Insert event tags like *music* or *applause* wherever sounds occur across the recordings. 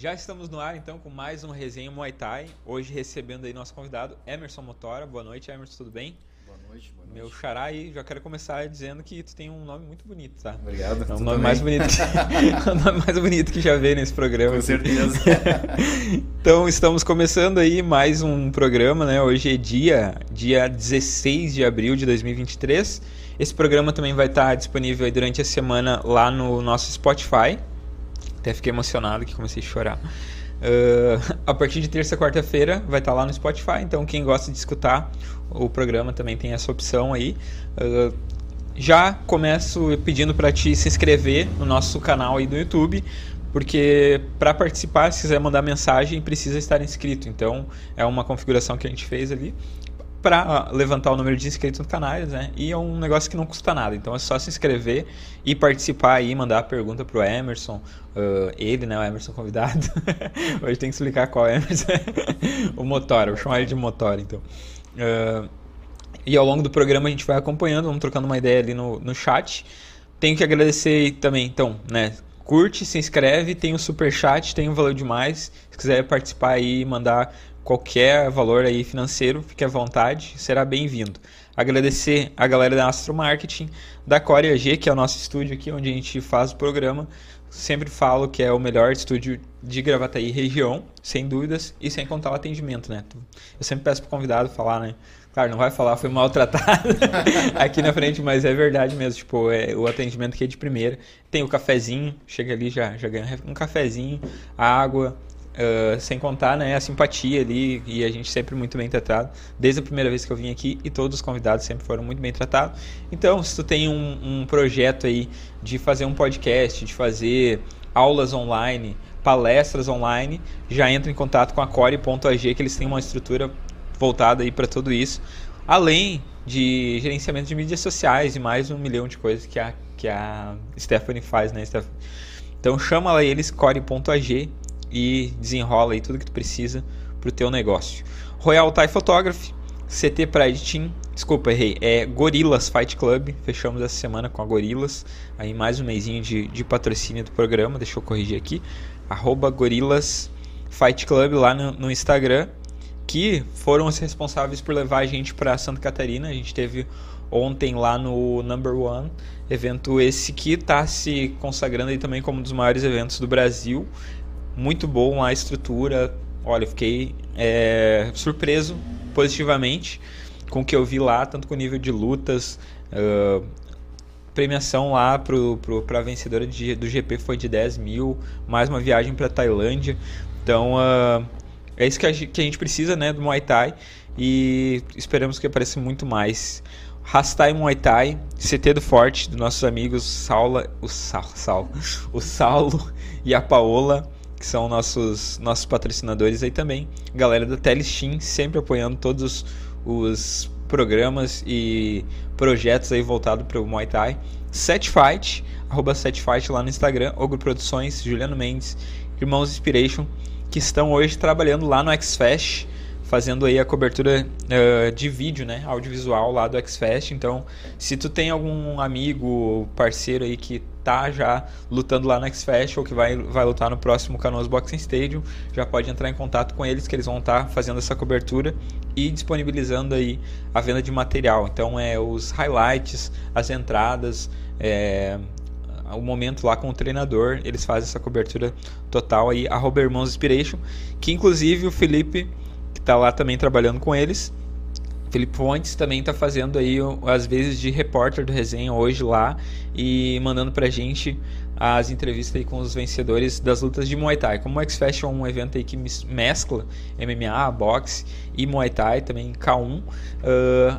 Já estamos no ar então com mais um resenha Muay Thai. Hoje recebendo aí nosso convidado Emerson Motora. Boa noite, Emerson, tudo bem? Boa noite, boa noite. Meu xará aí, já quero começar dizendo que tu tem um nome muito bonito, tá? Obrigado. É o nome mais bonito, que, o *laughs* nome mais bonito que já veio nesse programa. Com certeza. *laughs* então estamos começando aí mais um programa, né? Hoje é dia, dia 16 de abril de 2023. Esse programa também vai estar disponível aí durante a semana lá no nosso Spotify. Até fiquei emocionado que comecei a chorar. Uh, a partir de terça quarta-feira vai estar lá no Spotify, então quem gosta de escutar o programa também tem essa opção aí. Uh, já começo pedindo para te se inscrever no nosso canal aí do YouTube, porque para participar, se quiser mandar mensagem, precisa estar inscrito. Então é uma configuração que a gente fez ali para levantar o número de inscritos no canal, né? E é um negócio que não custa nada. Então é só se inscrever e participar aí, mandar pergunta pro Emerson, uh, ele, né? O Emerson convidado. *laughs* Hoje tem que explicar qual é Emerson. *laughs* o Motora, vou chamar ele de Motora, então. Uh, e ao longo do programa a gente vai acompanhando, vamos trocando uma ideia ali no, no chat. Tenho que agradecer também, então, né? Curte, se inscreve, tem o super chat, tem o valor demais. Se quiser participar aí, mandar qualquer valor aí financeiro, fique à vontade, será bem-vindo. Agradecer a galera da Astro Marketing, da Core AG, que é o nosso estúdio aqui onde a gente faz o programa. Sempre falo que é o melhor estúdio de Gravataí região, sem dúvidas, e sem contar o atendimento, né? Eu sempre peço pro convidado falar, né? Claro, não vai falar, foi maltratado *laughs* aqui na frente, mas é verdade mesmo. Tipo, é, o atendimento aqui é de primeira. Tem o cafezinho, chega ali, já, já ganha um cafezinho, água, Uh, sem contar né, a simpatia ali, e a gente sempre muito bem tratado, desde a primeira vez que eu vim aqui, e todos os convidados sempre foram muito bem tratados. Então, se tu tem um, um projeto aí de fazer um podcast, de fazer aulas online, palestras online, já entra em contato com a core.ag, que eles têm uma estrutura voltada aí para tudo isso, além de gerenciamento de mídias sociais e mais um milhão de coisas que a, que a Stephanie faz, né, Stephanie? Então chama lá eles, core.ag, e desenrola aí tudo que tu precisa pro teu negócio. Royal Thai Photography, CT Pride Team, desculpa, errei, é Gorilas Fight Club, fechamos essa semana com a Gorilas, aí mais um mêsinho de, de patrocínio do programa, deixa eu corrigir aqui, arroba Gorilas Fight Club lá no, no Instagram, que foram os responsáveis por levar a gente para Santa Catarina, a gente teve ontem lá no Number One, evento esse que está se consagrando aí também como um dos maiores eventos do Brasil, muito bom a estrutura. Olha, fiquei é, surpreso positivamente com o que eu vi lá, tanto com o nível de lutas. Uh, premiação lá para a vencedora de, do GP foi de 10 mil, mais uma viagem para Tailândia. Então uh, é isso que a, que a, gente precisa né, do Muay Thai e esperamos que apareça muito mais. Rastai Muay Thai, CT do Forte, dos nossos amigos Saula, o, Sa, *laughs* o Saulo e a Paola que são nossos, nossos patrocinadores aí também. Galera da Telestim, sempre apoiando todos os programas e projetos aí voltados para o Muay Thai. Setfight, arroba Setfight lá no Instagram, Ogro Produções, Juliano Mendes, Irmãos Inspiration, que estão hoje trabalhando lá no XFest fazendo aí a cobertura uh, de vídeo, né, audiovisual lá do Xfest. Então, se tu tem algum amigo, parceiro aí que tá já lutando lá no Xfest ou que vai, vai lutar no próximo Canoas Boxing Stadium, já pode entrar em contato com eles que eles vão estar tá fazendo essa cobertura e disponibilizando aí a venda de material. Então, é os highlights, as entradas, é, o momento lá com o treinador, eles fazem essa cobertura total aí, arroba Irmãos Inspiration, que inclusive o Felipe que está lá também trabalhando com eles. Felipe Fontes também está fazendo aí às vezes de repórter do resenha hoje lá e mandando pra gente as entrevistas aí com os vencedores das lutas de Muay Thai. Como o X-Fest é um evento aí que mescla MMA, boxe e Muay Thai, também K1, uh,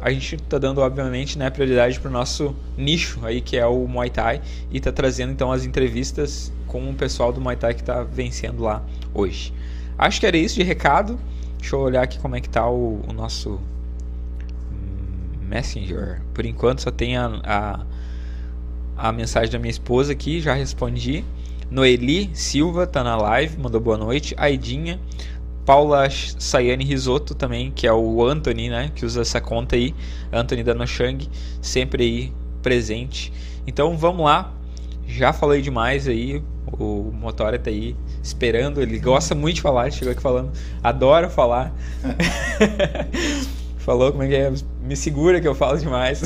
a gente está dando obviamente né, prioridade para o nosso nicho aí que é o Muay Thai e está trazendo então as entrevistas com o pessoal do Muay Thai que está vencendo lá hoje. Acho que era isso de recado. Deixa eu olhar aqui como é que tá o, o nosso Messenger. Por enquanto só tem a, a, a, mensagem da minha esposa aqui, já respondi. Noeli Silva tá na live, mandou boa noite. Aidinha. Paula Sayane Risoto também, que é o Anthony, né? Que usa essa conta aí. Anthony da Noshang, sempre aí presente. Então vamos lá. Já falei demais aí. O Motora tá aí esperando. Ele gosta muito de falar, chegou aqui falando, adora falar. *laughs* Falou como é que é? Me segura que eu falo demais.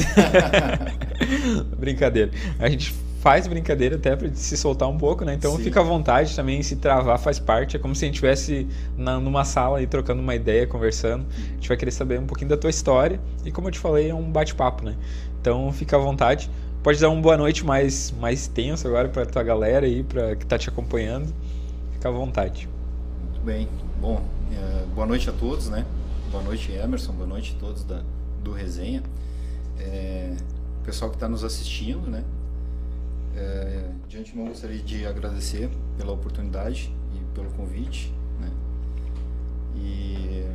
*laughs* Brincadeira. A gente faz brincadeira até para se soltar um pouco, né? Então Sim. fica à vontade também, se travar faz parte. É como se a gente estivesse numa sala aí trocando uma ideia, conversando. A gente vai querer saber um pouquinho da tua história. E como eu te falei, é um bate-papo, né? Então fica à vontade. Pode dar uma boa noite mais, mais tenso agora para tua galera aí, para que tá te acompanhando. Fica à vontade. Muito bem. Bom, é, boa noite a todos, né? Boa noite, Emerson. Boa noite a todos da, do Resenha. É, pessoal que está nos assistindo, né? É, de antemão gostaria de agradecer pela oportunidade e pelo convite. Né? E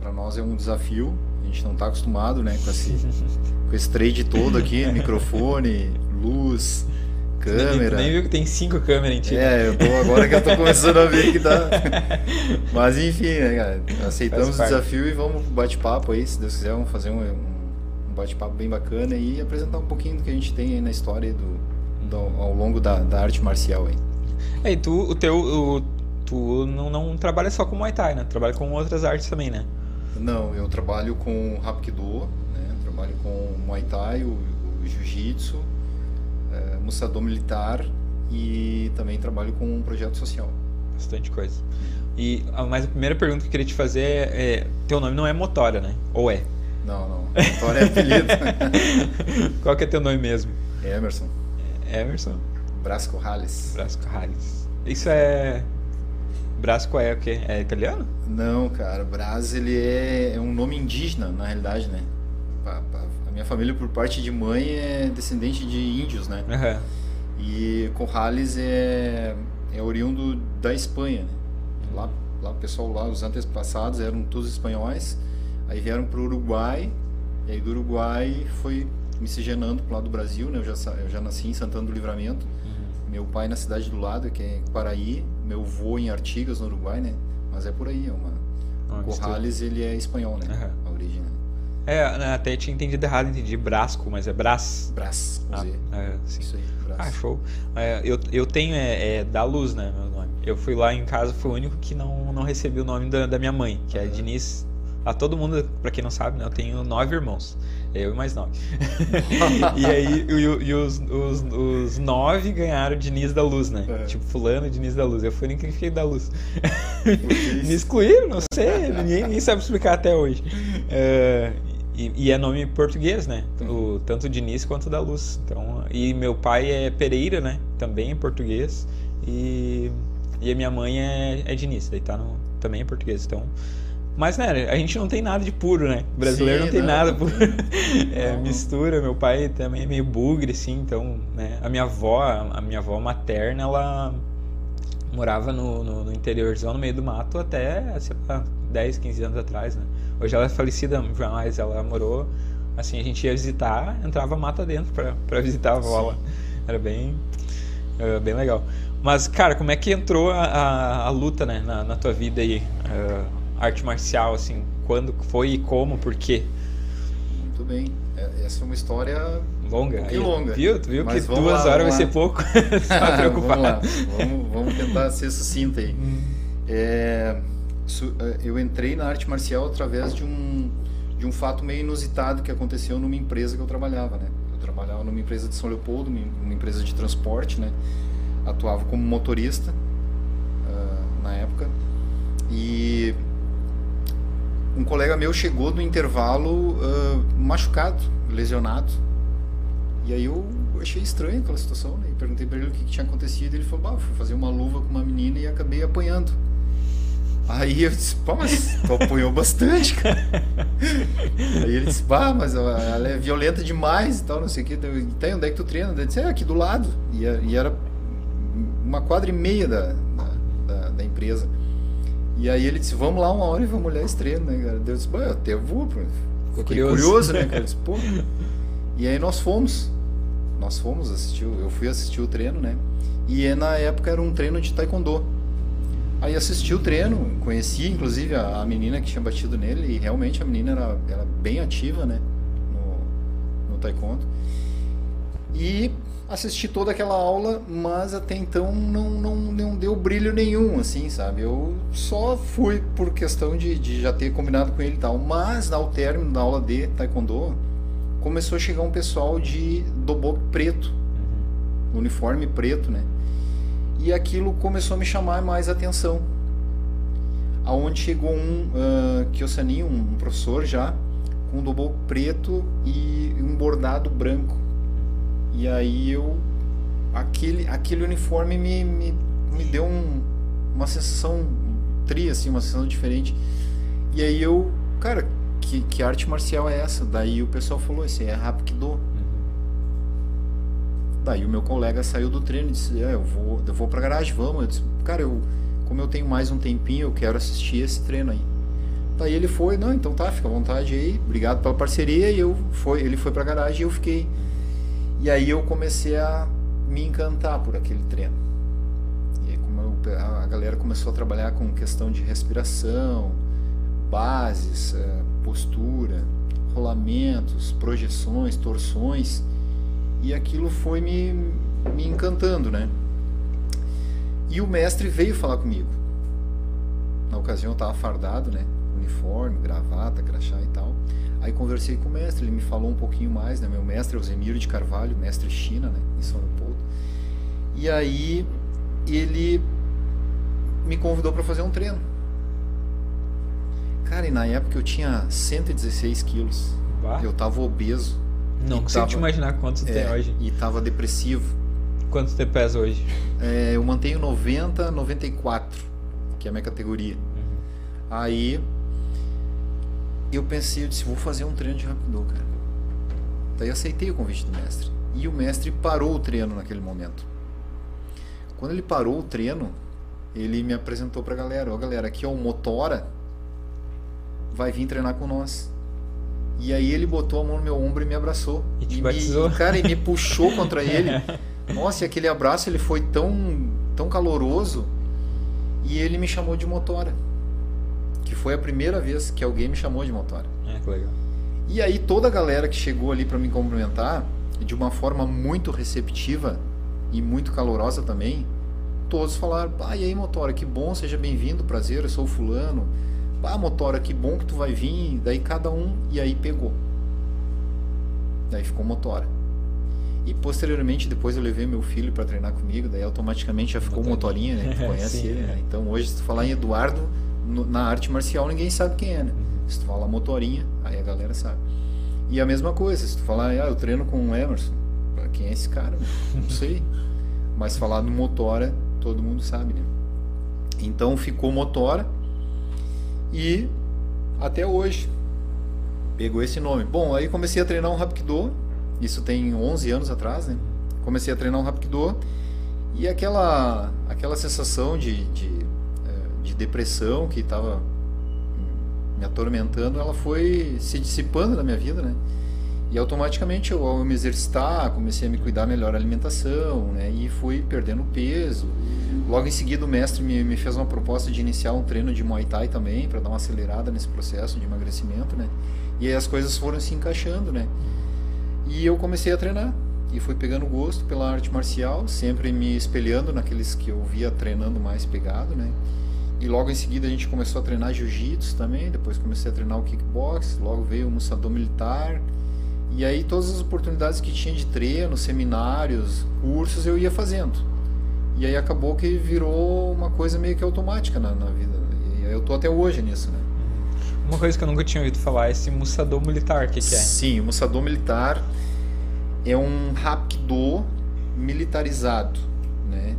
para nós é um desafio, a gente não está acostumado né, com, esse, com esse trade todo aqui, *laughs* microfone, luz, câmera. Nem, nem viu que tem cinco câmeras em ti. É, eu tô, agora que eu tô *laughs* começando a ver que tá. *laughs* Mas enfim, né, cara? Aceitamos o desafio e vamos bate-papo aí, se Deus quiser, vamos fazer um, um bate-papo bem bacana e apresentar um pouquinho do que a gente tem aí na história do, do ao longo da, da arte marcial aí. É, e tu, o teu. O, tu não, não trabalha só com Muay Thai, né? Trabalha com outras artes também, né? Não, eu trabalho com Hapkido, né? Trabalho com Muay Thai, o, o Jiu-Jitsu, é, Mussador Militar e também trabalho com um projeto social. Bastante coisa. E mas a primeira pergunta que eu queria te fazer é, é teu nome não é Motora, né? Ou é? Não, não. *laughs* Motora é apelido. *laughs* Qual que é teu nome mesmo? Emerson. Emerson. Brasco Hales. Brasco Hales. Isso é Brasco é o quê? É italiano? Não, cara. Brás ele é, é um nome indígena, na realidade, né? A minha família, por parte de mãe, é descendente de índios, né? Uhum. E Corrales é, é oriundo da Espanha. Né? Lá, lá o pessoal lá, os antepassados eram todos espanhóis. Aí vieram para o Uruguai. E aí do Uruguai foi miscigenando para o lado do Brasil, né? Eu já, eu já nasci em Santana do Livramento. Uhum. Meu pai na cidade do lado, que é Paraí. Meu avô em Artigas, no Uruguai, né? Mas é por aí, é uma... Ah, Corrales, ele é espanhol, né? Uhum. A origem, né? É, né, até tinha entendido errado, entendi Brasco, mas é Brás. Brás, ah, é, sim. Isso aí, Brás. Ah, show. É, eu, eu tenho, é, é, da Luz, né, meu nome. Eu fui lá em casa, fui o único que não, não recebi o nome da, da minha mãe, que uhum. é Diniz. A todo mundo, pra quem não sabe, né, eu tenho nove irmãos. Eu e mais nove. *laughs* e aí, e, e os, os, os, nove ganharam Diniz da Luz, né? É. Tipo, fulano Diniz da Luz. Eu fui nem que fiquei da Luz. *laughs* Me excluíram, não sei, ninguém, ninguém sabe explicar até hoje. Uh, e, e, é nome português, né? O, tanto Diniz quanto da Luz. Então, e meu pai é Pereira, né? Também em português. E, e a minha mãe é, é Diniz, daí tá no, também em português. Então, mas, né, a gente não tem nada de puro, né? O brasileiro Sim, não tem não. nada puro. *laughs* é, mistura, meu pai também é meio bugre, assim, então, né? A minha avó, a minha avó materna, ela morava no, no, no interiorzão, no meio do mato, até, sei lá, 10, 15 anos atrás, né? Hoje ela é falecida, mas ela morou. Assim, a gente ia visitar, entrava mata dentro pra, pra visitar a avó lá. Era bem, uh, bem legal. Mas, cara, como é que entrou a, a, a luta, né, na, na, tua vida aí? Uh, arte marcial, assim, quando foi e como, por quê? Muito bem. É, essa é uma história longa. Um aí, longa. Viu? Tu viu Mas que duas lá, horas vai ser pouco? *laughs* Tá preocupado. vamos lá. Vamos, vamos tentar ser sucinto aí. Hum. É eh, eu entrei na arte marcial através de um de um fato meio inusitado que aconteceu numa empresa que eu trabalhava, né? Eu trabalhava numa empresa de São Leopoldo, uma empresa de transporte, né? Atuava como motorista uh, na época e um colega meu chegou no intervalo uh, machucado, lesionado. E aí eu achei estranho aquela situação, né? Perguntei para ele o que, que tinha acontecido. Ele falou: bah, fui fazer uma luva com uma menina e acabei apanhando. Aí eu disse, pô, mas tu apanhou bastante, cara. Aí ele disse, pá, mas ela é violenta demais e tal, não sei o que. Tem onde é que tu treina? Eu disse, é, aqui do lado. E, e era uma quadra e meia da, da, da, empresa. E aí ele disse, vamos lá uma hora e vamos olhar esse treino, né, cara? Eu disse, pô, eu até vou, pô. Fiquei curioso. curioso, né, cara? Eu disse, pô. E aí nós fomos. Nós fomos assistir, eu fui assistir o treino, né? E na época era um treino de taekwondo. Aí assisti o treino, conheci inclusive a, a, menina que tinha batido nele e realmente a menina era, era bem ativa, né, no, no taekwondo. E assisti toda aquela aula, mas até então não, não, não deu brilho nenhum, assim, sabe? Eu só fui por questão de, de já ter combinado com ele e tal. Mas ao término da aula de Taekwondo, começou a chegar um pessoal de dobo preto, uhum. uniforme preto, né? E aquilo começou a me chamar mais atenção. Aonde chegou um uh, um professor já, com um preto e um bordado branco e aí eu. Aquele, aquele uniforme me, me, me deu um, uma sensação tri, assim, uma sensação diferente. E aí eu, cara, que, que arte marcial é essa? Daí o pessoal falou, esse é Hapkido. Daí o meu colega saiu do treino e disse, é, eu vou, eu vou pra garagem, vamos. Eu disse, cara, eu, como eu tenho mais um tempinho, eu quero assistir esse treino aí. Daí ele foi, não, então tá, fica à vontade aí, obrigado pela parceria. E eu foi, ele foi pra garagem e eu fiquei. E aí eu comecei a me encantar por aquele treino. E aí como eu, a galera começou a trabalhar com questão de respiração, bases, eh, postura, rolamentos, projeções, torções, e aquilo foi me, me encantando, né? E o mestre veio falar comigo. Na ocasião eu estava fardado, né? Uniforme, gravata, crachá e tal. Aí conversei com o mestre, ele me falou um pouquinho mais, né? Meu mestre é o Zemiro de Carvalho, mestre China, né? Em São Leopoldo. E aí ele me convidou para fazer um treino. Cara, e na época eu tinha 116 quilos. Bah. Eu tava obeso. Não consigo tava, te imaginar quanto é, tem hoje. E tava depressivo. Quanto você pesa hoje? É, eu mantenho 90, 94, que é a minha categoria. Uhum. Aí eu pensei, eu disse, vou fazer um treino de Rapido, cara. Daí aceitei o convite do mestre. E o mestre parou o treino naquele momento. Quando ele parou o treino, ele me apresentou pra galera. Ó, oh, galera, aqui é o Motora, vai vir treinar com nós. E aí ele botou a mão no meu ombro e me abraçou. E te e batizou? Me, cara, e me puxou contra *laughs* ele. Nossa, e aquele abraço ele foi tão, tão caloroso. E ele me chamou de Motora que foi a primeira vez que alguém me chamou de motora. É, que legal. E aí toda a galera que chegou ali para me cumprimentar, de uma forma muito receptiva e muito calorosa também, todos falaram: "Ah, e aí, motora, que bom, seja bem-vindo, prazer, eu sou o fulano. Ah, motora, que bom que tu vai vir". Daí cada um e aí pegou. Daí ficou motora. E posteriormente, depois eu levei meu filho para treinar comigo, daí automaticamente já ficou motorinha, né? *laughs* Tu conhece Sim, ele, né? Então hoje se tu falar em Eduardo, no, na arte marcial ninguém sabe quem é, né? Se tu falar motorinha, aí a galera sabe. E a mesma coisa, se tu falar, ah, eu treino com o Emerson, quem é esse cara? Não sei. *laughs* Mas falar no Motora, todo mundo sabe, né? Então ficou Motora e até hoje pegou esse nome. Bom, aí comecei a treinar um Rapkido, isso tem 11 anos atrás, né? Comecei a treinar um Rapkido e aquela aquela sensação de, de de depressão que estava me atormentando, ela foi se dissipando da minha vida, né? E automaticamente eu, ao me exercitar, comecei a me cuidar melhor da alimentação, né? E fui perdendo peso. Logo em seguida o mestre me, me fez uma proposta de iniciar um treino de Muay Thai também, para dar uma acelerada nesse processo de emagrecimento, né? E aí as coisas foram se encaixando, né? E eu comecei a treinar e fui pegando gosto pela arte marcial, sempre me espelhando naqueles que eu via treinando mais pegado, né? E logo em seguida a gente começou a treinar jiu-jitsu também, depois comecei a treinar o kickbox, logo veio o musador militar. E aí todas as oportunidades que tinha de treino, seminários, cursos, eu ia fazendo. E aí acabou que virou uma coisa meio que automática na, na vida. E eu tô até hoje nisso, né? Uma coisa que eu nunca tinha ouvido falar é esse musador militar, o que, que é? Sim, o musador militar é um rapido militarizado, né?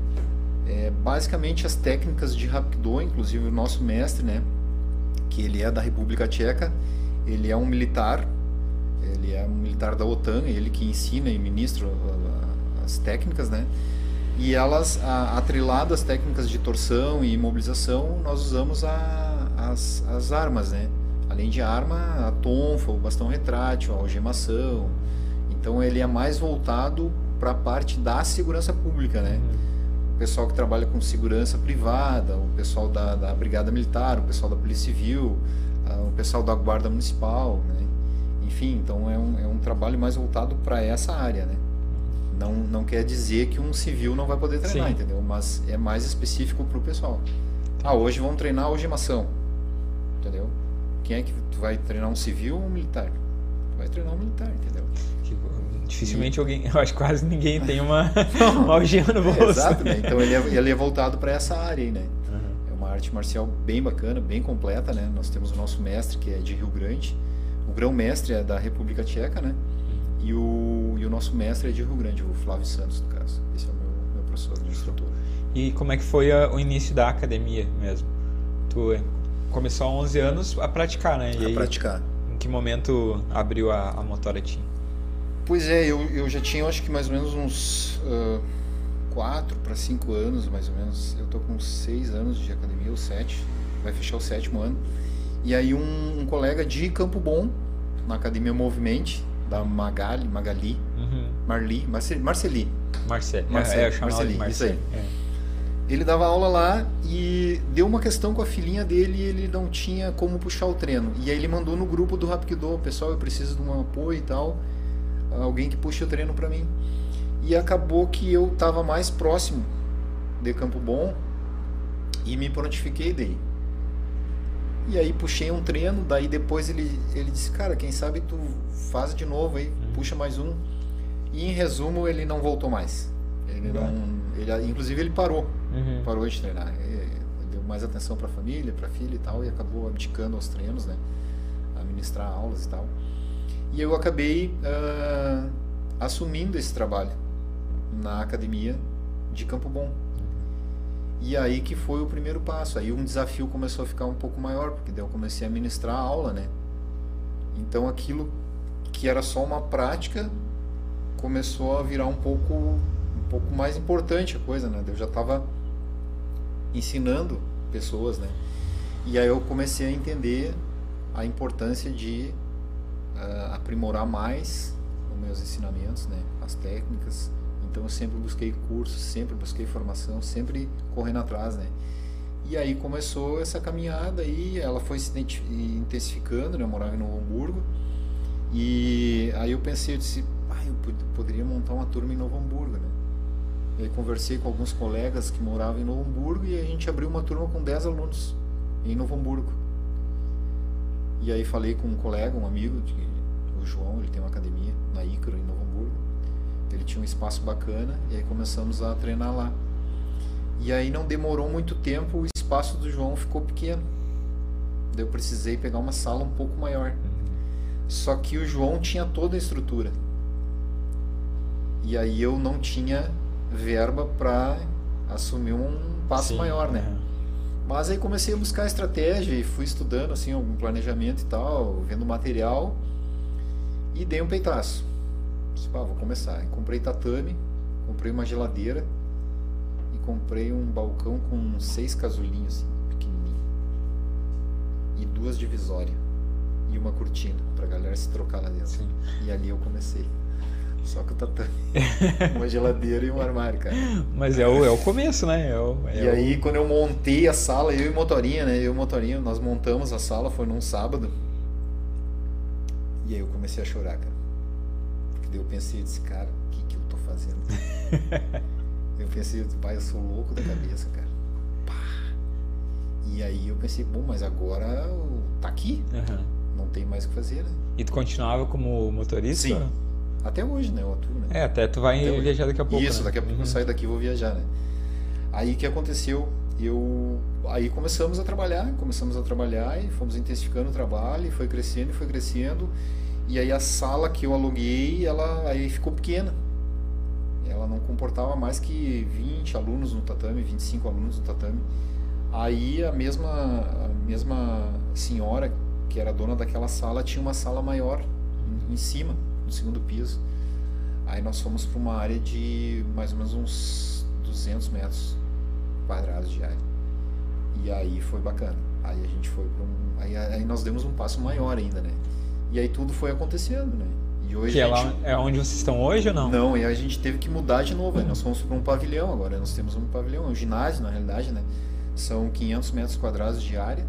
é, basicamente as técnicas de Rapkido, inclusive o nosso mestre, né, que ele é da República Tcheca, ele é um militar, ele é um militar da OTAN, ele que ensina e ministra as técnicas, né, e elas, atreladas às técnicas de torção e imobilização, nós usamos a, as, as armas, né, além de arma, a tonfa, o bastão retrátil, a algemação, então ele é mais voltado para a parte da segurança pública, né, uhum. O pessoal que trabalha com segurança privada, o pessoal da, da Brigada Militar, o pessoal da Polícia Civil, o pessoal da Guarda Municipal, né? Enfim, então é um, é um trabalho mais voltado para essa área, né? Não, não quer dizer que um civil não vai poder treinar, Sim. entendeu? Mas é mais específico pro pessoal. Ah, hoje vamos treinar algemação. Entendeu? Quem é que tu vai treinar um civil ou um militar? Tu vai treinar um militar, entendeu? Que, dificilmente alguém, *laughs* eu acho que quase ninguém tem uma, *laughs* uma algema no bolso. É, exato, né? Então ele é, ele é voltado para essa área aí, né? Uhum. É uma arte marcial bem bacana, bem completa, né? Nós temos o nosso mestre, que é de Rio Grande. O grão-mestre é da República Tcheca, né? E o, e o nosso mestre é de Rio Grande, o Flávio Santos, no caso. Esse é o meu, meu professor, meu instrutor. E como é que foi a- o início da academia mesmo? Tu eh, começou há 11 anos a praticar, né? E Pra aí, praticar. em que momento abriu a, a Motora Team? Pois é, eu, eu já tinha, eu acho que mais ou menos uns 4 para 5 anos, mais ou menos. Eu tô com 6 anos de academia, ou 7, vai fechar o sétimo ano. E aí um, um colega de Campo Bom, na Academia Movimente, da Magali, Magali, Uhum. Marli, Marce- Marceli. Marcelo. Marcelo, é, chamava de Marcelinho, isso Marcelo. É. Ele dava aula lá e deu uma questão com a filhinha dele e ele não tinha como puxar o treino. E aí ele mandou no grupo do Rapkido, pessoal, eu preciso de um apoio e tal, alguém que puxe o treino para mim. E acabou que eu estava mais próximo de Campo Bom e me prontifiquei daí. E aí puxei um treino, daí depois ele, ele disse, cara, quem sabe tu faz de novo aí, puxa mais um. E em resumo ele não voltou mais. Ele não, ele, inclusive ele parou Uhum. parou de treinar. E deu mais atenção para a família, para a filha e tal, e acabou abdicando aos treinos, né? A ministrar aulas e tal. E eu acabei ah, assumindo esse trabalho na academia de Campo Bom. E aí que foi o primeiro passo. Aí um desafio começou a ficar um pouco maior, porque daí eu comecei a ministrar a aula, né? Então aquilo que era só uma prática começou a virar um pouco um pouco mais importante a coisa, né? Eu já estava ensinando pessoas, né? E aí eu comecei a entender a importância de ah, aprimorar mais os meus ensinamentos, né? As técnicas. Então eu sempre busquei cursos, sempre busquei formação, sempre correndo atrás, né? E aí começou essa caminhada e ela foi se intensificando, né? Eu morava em Novo Hamburgo. E aí eu pensei, eu disse, ah, eu pod- poderia montar uma turma em Novo Hamburgo, né? Aí conversei com alguns colegas que moravam em Novo Hamburgo e a gente abriu uma turma com 10 alunos em Novo Hamburgo. E aí falei com um colega, um amigo, de, o João, ele tem uma academia na Ícaro, em Tinha um espaço bacana e aí começamos a treinar lá. E aí não demorou muito tempo, o espaço do João ficou pequeno. Daí eu precisei pegar uma sala um pouco maior. Só que o João tinha toda a estrutura. E aí eu não tinha verba para assumir um passo Sim, maior, né? uhum. Mas aí comecei a buscar estratégia e fui estudando assim algum planejamento e tal, vendo material e dei um peitaço. Disse, "Pá, vou começar. Aí comprei tatame, comprei uma geladeira e comprei um balcão com seis casulinhos assim, pequenininho e duas divisórias e uma cortina pra galera se trocar lá dentro. Sim. E ali eu comecei. Só que o tatame, *laughs* uma geladeira e um armário, cara. Mas é o, é o começo, né? É o, é E o- aí, quando eu montei a sala, eu e Motorinha, né? Eu e Motorinha, nós montamos a sala, foi num sábado. E aí eu comecei a chorar, cara. Eu pensei, disse, cara, o que, que eu tô fazendo? *laughs* eu pensei, pai, eu sou louco da cabeça, cara. Pá. E aí eu pensei, bom, mas agora tá aqui, Aham. não tem mais o que fazer, né? E tu continuava como motorista? Sim. Até hoje, né? Eu atuo, né? É, até tu vai Até hoje. viajar daqui a pouco. Isso, né? daqui a pouco Uhum. eu saio daqui e vou viajar, né? Aí o que aconteceu? Eu aí começamos a trabalhar, começamos a trabalhar e fomos intensificando o trabalho, e foi crescendo e foi crescendo. E aí a sala que eu aluguei, ela aí ficou pequena. Ela não comportava mais que 20 alunos no tatame, 25 alunos no tatame. Aí a mesma a mesma senhora que era dona daquela sala tinha uma sala maior em, em cima, no segundo piso. Aí nós fomos para uma área de mais ou menos uns 200 metros quadrados de área. E aí foi bacana. Aí a gente foi para um. Aí, aí nós demos um passo maior ainda, né? E aí tudo foi acontecendo, né? E hoje Que é, a lá, gente... é onde vocês estão hoje ou não? Não, e a gente teve que mudar de novo. Aí nós fomos para um pavilhão agora. Nós temos um pavilhão, um ginásio na realidade, né? São 500 metros quadrados de área.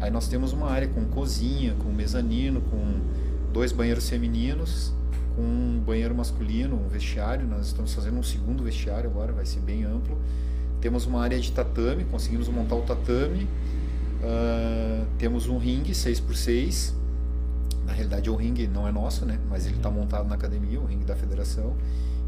Aí nós temos uma área com cozinha, com mezanino, com dois banheiros femininos, com um banheiro masculino, um vestiário. Nós estamos fazendo um segundo vestiário agora, vai ser bem amplo. Temos uma área de tatame, conseguimos montar o tatame. Uh, temos um ringue 6x6. Na realidade, o ringue não é nosso, né? Mas ele está montado na academia, o ringue da federação.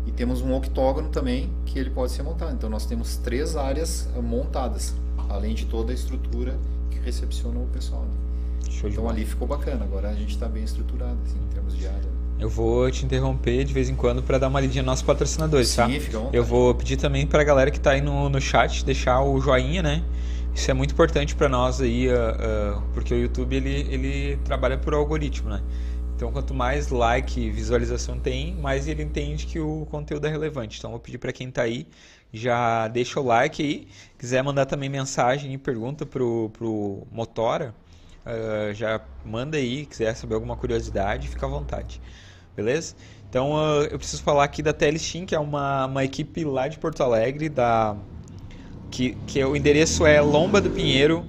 E temos um octógono também que ele pode ser montado. Então nós temos três áreas ah, montadas, além de toda a estrutura que recepciona o pessoal. Né? então ali ficou bacana. Agora a gente está bem estruturado assim, em termos de área. Eu vou te interromper de vez em quando para dar uma lidinha nos nossos patrocinadores, Sim, tá? Fica Eu vou pedir também para a galera que está aí no, no chat deixar o joinha, né? Isso é muito importante para nós aí, uh, uh, porque o YouTube ele, ele trabalha por algoritmo, né? Então, quanto mais like e visualização tem, mais ele entende que o conteúdo é relevante. Então, vou pedir para quem está aí, já deixa o like aí. Quiser mandar também mensagem e pergunta pro, pro Motora, uh, já manda aí. Quiser saber alguma curiosidade, fica à vontade. Beleza? Então, eu preciso falar aqui da Telestim, que é uma, uma equipe lá de Porto Alegre, da que, que o endereço é Lomba do Pinheiro,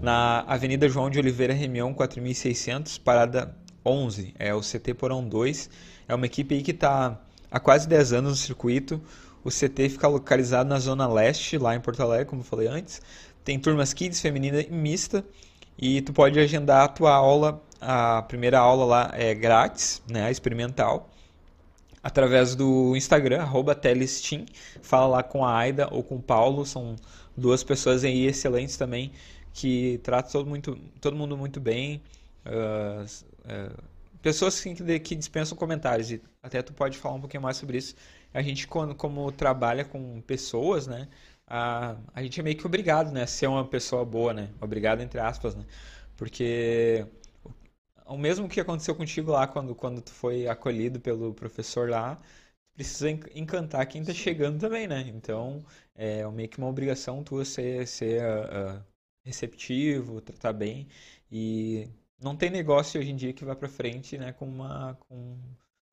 na Avenida João de Oliveira Remião, 4600, parada 11, é o CT Porão 2. É uma equipe aí que está há quase 10 anos no circuito. O CT fica localizado na Zona Leste, lá em Porto Alegre, como falei antes. Tem turmas kids, feminina e mista. E tu pode agendar a tua aula, a primeira aula lá é grátis, né, experimental, através do Instagram, arroba Telestim. Fala lá com a Aida ou com o Paulo, são duas pessoas aí excelentes também, que tratam todo, muito, todo mundo muito bem. Uh, é, pessoas que, que dispensam comentários, e até tu pode falar um pouquinho mais sobre isso. A gente, quando, como trabalha com pessoas, né, a, a gente é meio que obrigado, né, a ser uma pessoa boa, né, obrigado entre aspas, né, porque o mesmo que aconteceu contigo lá quando, quando tu foi acolhido pelo professor lá, precisa encantar quem está chegando também, né? Então, é meio que uma obrigação tua ser, ser uh, receptivo, tratar bem. E não tem negócio hoje em dia que vá para frente, né, com uma com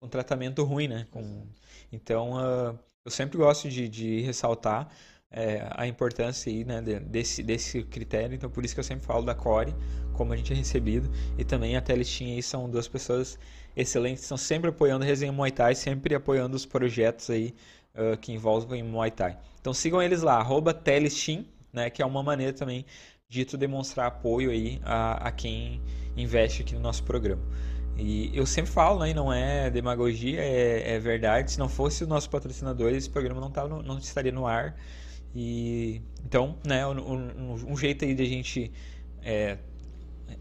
um tratamento ruim, né? Com, então, uh, eu sempre gosto de, de ressaltar é, a importância aí, né, desse, desse critério. Então, por isso que eu sempre falo da Core, como a gente é recebido, e também a Telestim aí são duas pessoas excelentes, estão sempre apoiando a Resenha Muay Thai, sempre apoiando os projetos aí uh, que envolvem Muay Thai. Então, sigam eles lá, arroba né, que é uma maneira também de tu demonstrar apoio aí a, a quem investe aqui no nosso programa. E eu sempre falo, né, não é demagogia, é, é verdade. Se não fosse o nosso patrocinador, esse programa não, no, não estaria no ar. E então, né, um, um jeito aí de a gente é,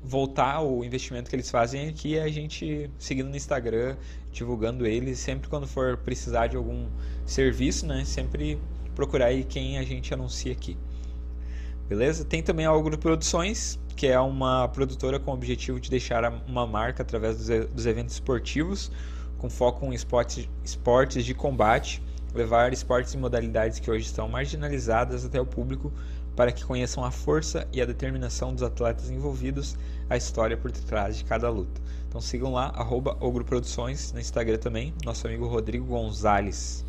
voltar o investimento que eles fazem aqui é a gente seguindo no Instagram, divulgando eles, sempre quando for precisar de algum serviço, né, sempre procurar aí quem a gente anuncia aqui. Beleza? Tem também a Ogro Produções, que é uma produtora com o objetivo de deixar uma marca através dos, dos eventos esportivos, com foco em esportes, esportes de combate, levar esportes e modalidades que hoje estão marginalizadas até o público para que conheçam a força e a determinação dos atletas envolvidos, a história por trás de cada luta. Então sigam lá, arroba Ogro Produções, no Instagram também, nosso amigo Rodrigo Gonzalez.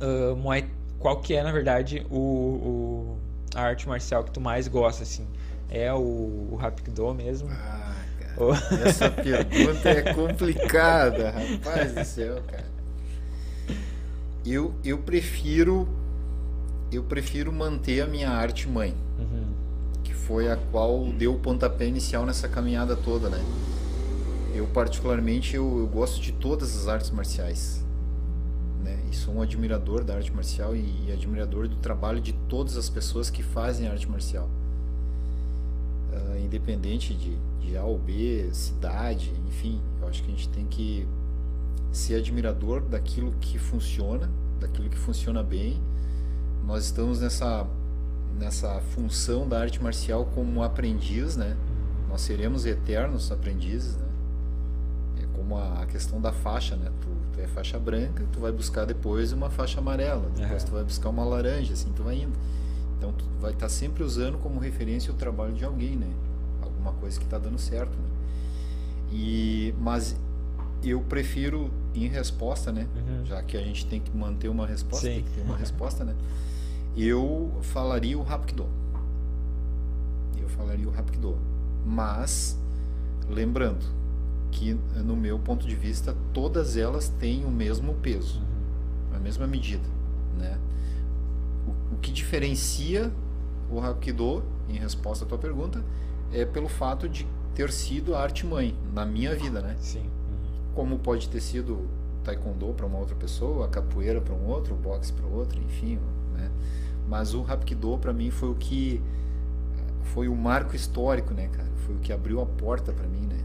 Uh, qual que é, na verdade, o, o, a arte marcial que tu mais gosta, assim? É o, o Hapkido mesmo? Ah, cara, essa pergunta é complicada, rapaz do céu, cara. Eu, eu prefiro eu prefiro manter a minha arte mãe, uhum. que foi a qual deu o pontapé inicial nessa caminhada toda, né? Eu particularmente eu, eu gosto de todas as artes marciais né? E sou um admirador da arte marcial e, e admirador do trabalho de todas as pessoas que fazem arte marcial. Uh, independente de, de A ou B, cidade, enfim, eu acho que a gente tem que ser admirador daquilo que funciona, daquilo que funciona bem. Nós estamos nessa nessa função da arte marcial como aprendiz, né? Nós seremos eternos aprendizes, né? É como a, questão da faixa, né? Tu tu é faixa branca, tu vai buscar depois uma faixa amarela, depois uhum. tu vai buscar uma laranja, assim tu vai indo. Então tu vai estar tá sempre usando como referência o trabalho de alguém, né? Alguma coisa que está dando certo, né? E mas eu prefiro em resposta, né? Uhum. Já que a gente tem que manter uma resposta, Sim. tem que ter uma resposta, né? Eu falaria o Rapkido. Eu falaria o Rapkido. Mas lembrando que, no meu ponto de vista, todas elas têm o mesmo peso, Uhum. a mesma medida, né? O, o que diferencia o Hapkido, em resposta à tua pergunta, é pelo fato de ter sido a arte mãe na minha vida, né? Sim. Como pode ter sido o taekwondo para uma outra pessoa, a capoeira para um outro, o boxe para outro, enfim, né? Mas o Hapkido para mim foi o que foi o marco histórico, né, cara? Foi o que abriu a porta para mim, né?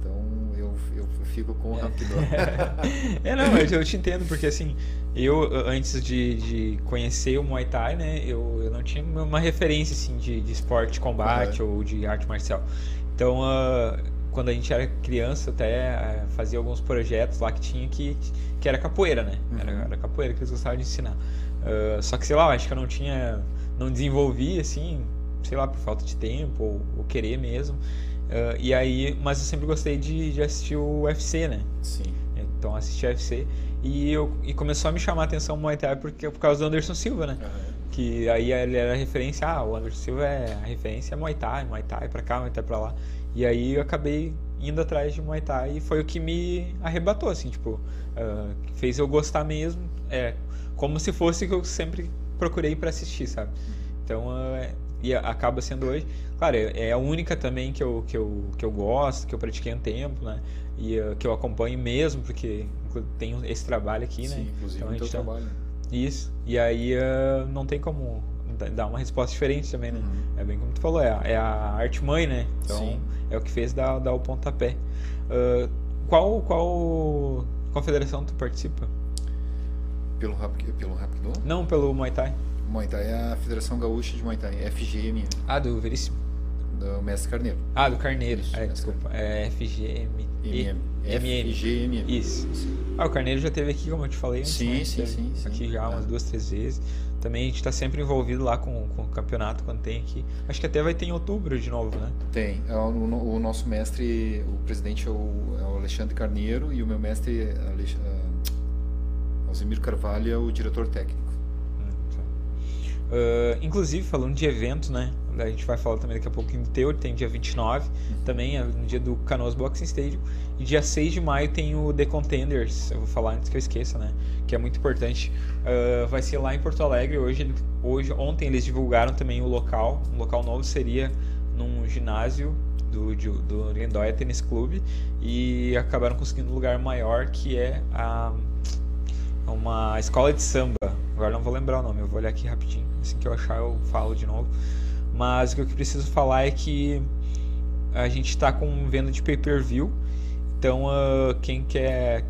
Então eu, eu fico com o Hapkido. *laughs* é, não, eu, eu te entendo, porque assim, eu antes de, de conhecer o Muay Thai, né, eu, eu não tinha uma referência assim de, de esporte de combate Uhum. ou de arte marcial. Então, ah, quando a gente era criança, até ah, fazia alguns projetos lá que tinha que, que era capoeira, né? Era, Uhum. era capoeira que eles gostavam de ensinar. Ah, só que, sei lá, eu acho que eu não tinha, não desenvolvi assim, sei lá, por falta de tempo ou, ou querer mesmo. Ah, e aí, mas eu sempre gostei de, de assistir o UFC, né? Sim. Então assisti UFC e, eu, e começou a me chamar a atenção o Muay Thai porque, por causa do Anderson Silva, né? Aham. Que aí ele era a referência, ah, o Anderson Silva é a referência é Muay Thai, Muay Thai pra cá, Muay Thai pra lá. E aí eu acabei indo atrás de Muay Thai e foi o que me arrebatou, assim, tipo, que fez eu gostar mesmo, é, como se fosse o que eu sempre procurei pra assistir, sabe? Então, ah, e acaba sendo hoje, claro, é é a única também que eu, que eu, que eu gosto, que eu pratiquei um tempo, né? E ah, que eu acompanho mesmo, porque tenho esse trabalho aqui, né? Sim, inclusive Então a gente tá- trabalho. Isso. E aí não tem como da- dar uma resposta diferente também, né? Uhum. É bem como tu falou, é a, é a arte mãe, né? Então Sim. É o que fez dar, dar o pontapé. Ah, qual, qual confederação tu participa? Pelo, rap, pelo? Não pelo Muay Thai. Muay Thai é a Federação Gaúcha de Muay Thai, FGM, Ah, do Veríssimo. do Mestre Carneiro. Ah, do Carneiro. Isso, é, desculpa. É FGM. MM. FGM. Isso. Ah, o Carneiro já teve aqui, como eu te falei antes, Sim, né? sim, sim, sim. Aqui já umas Ah. duas, três vezes. Também a gente tá sempre envolvido lá com, com o campeonato quando tem aqui. Acho que até vai ter em outubro de novo, né? Tem. É o, o nosso mestre, o presidente é o, é o Alexandre Carneiro e o meu mestre, Alex, ah, Alzimiro Carvalho, é o diretor técnico. Ah, inclusive, falando de evento, né? A gente vai falar também daqui a pouquinho do teu, tem dia 29, também é no dia do Canoas Boxing Stadium. E dia 6 de maio tem o The Contenders, eu vou falar antes que eu esqueça, né? Que é muito importante. Ah, vai ser lá em Porto Alegre, hoje, hoje, ontem eles divulgaram também o local. Um local novo seria num ginásio do, de- do Lindóia Clube e acabaram conseguindo um lugar maior que é a uma escola de samba. Agora não vou lembrar o nome, eu vou olhar aqui rapidinho. Assim que eu achar, eu falo de novo. Mas o que eu preciso falar é que a gente está com venda de pay-per-view. Então, ah, quem quer,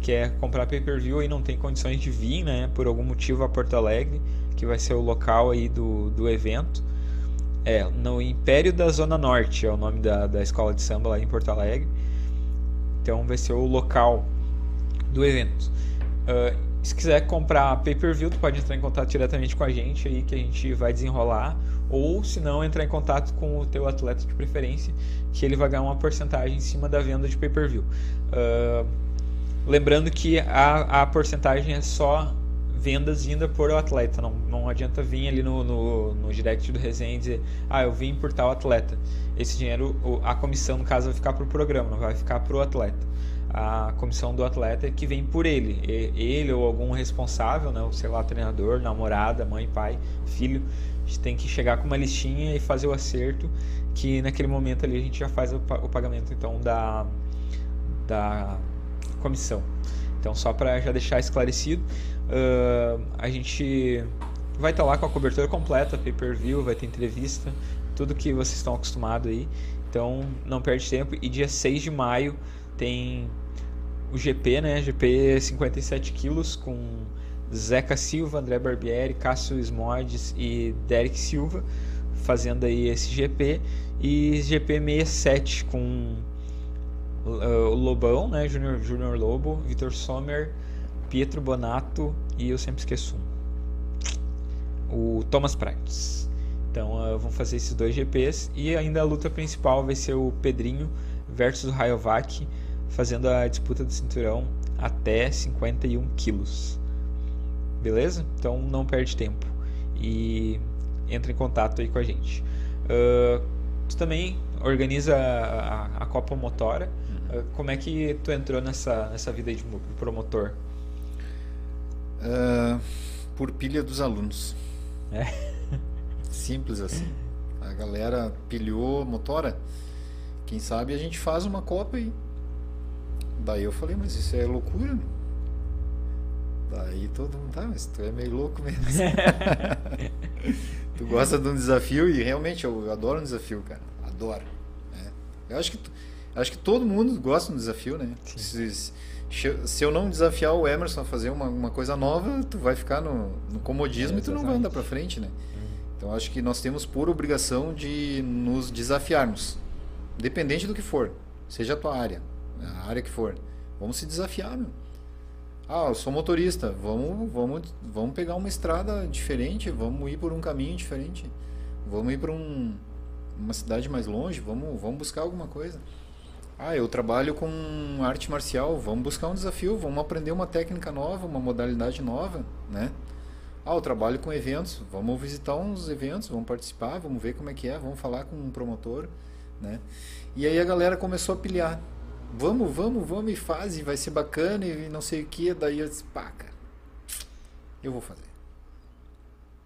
quer comprar pay-per-view e não tem condições de vir, né, por algum motivo a Porto Alegre, que vai ser o local aí do, do evento. É, no Império da Zona Norte é o nome da, da escola de samba lá em Porto Alegre. Então vai ser o local do evento. Ah, se quiser comprar pay-per-view, tu pode entrar em contato diretamente com a gente aí que a gente vai desenrolar. Ou se não, entrar em contato com o teu atleta de preferência, que ele vai ganhar uma porcentagem em cima da venda de pay-per-view. Ah, lembrando que a, a porcentagem é só vendas vinda por o atleta. Não, não adianta vir ali no, no, no direct do resenha e dizer, ah, eu vim por tal atleta. Esse dinheiro, o- a comissão, no caso, vai ficar pro programa, não vai ficar pro atleta. A comissão do atleta que vem por ele. Ele ou algum responsável, né, ou sei lá, treinador, namorada, mãe, pai, filho, a gente tem que chegar com uma listinha e fazer o acerto, que naquele momento ali a gente já faz o, pa- o pagamento então da, da comissão. Então, só para já deixar esclarecido, ah, a gente vai estar lá com a cobertura completa, pay-per-view, vai ter entrevista, tudo que vocês estão acostumados aí. Então, não perde tempo. E dia 6 de maio tem o GP, né? GP 57 quilos com Zeca Silva, André Barbieri, Cássio Smodes e Derek Silva fazendo aí esse GP. E GP 67 com uh, o Lobão, né? Júnior Júnior Lobo, Vitor Sommer, Pietro Bonato e eu sempre esqueço um. O Thomas Prates. Então uh, vão fazer esses dois GPs e ainda a luta principal vai ser o Pedrinho versus o Rayovac fazendo a disputa do cinturão até 51 quilos. Beleza? Então não perde tempo e entra em contato aí com a gente. Uh, tu também organiza a, a Copa Motora. Uhum. Como é que tu entrou nessa, nessa vida de promotor? Uh, por pilha dos alunos. É. *laughs* Simples assim. A galera pilhou motora. Quem sabe a gente faz uma Copa aí. Daí eu falei, mas isso é loucura. Daí todo mundo, tá, mas tu é meio louco mesmo. *laughs* tu gosta de um desafio e realmente eu, adoro um desafio, cara. Adoro. Né? Eu acho que, acho que todo mundo gosta de um desafio, né? Se, se, eu não desafiar o Emerson a fazer uma, uma coisa nova, tu vai ficar no, no comodismo é, e tu não vai andar pra frente, né? Uhum. Então acho que nós temos por obrigação de nos desafiarmos. Independente do que for. Seja a tua área, a área que for. Vamos se desafiar, meu. Ah, eu sou motorista. Vamos, vamos, vamos pegar uma estrada diferente. Vamos ir por um caminho diferente. Vamos ir para um, uma cidade mais longe. Vamos, vamos buscar alguma coisa. Ah, eu trabalho com arte marcial. Vamos buscar um desafio. Vamos aprender uma técnica nova, uma modalidade nova, né? Ah, eu trabalho com eventos. Vamos visitar uns eventos. Vamos participar. Vamos ver como é que é. Vamos falar com um promotor, né? E aí a galera começou a pilhar vamos, vamos, vamos e faz, e vai ser bacana e não sei o que. Daí eu disse, pá, cara, eu vou fazer.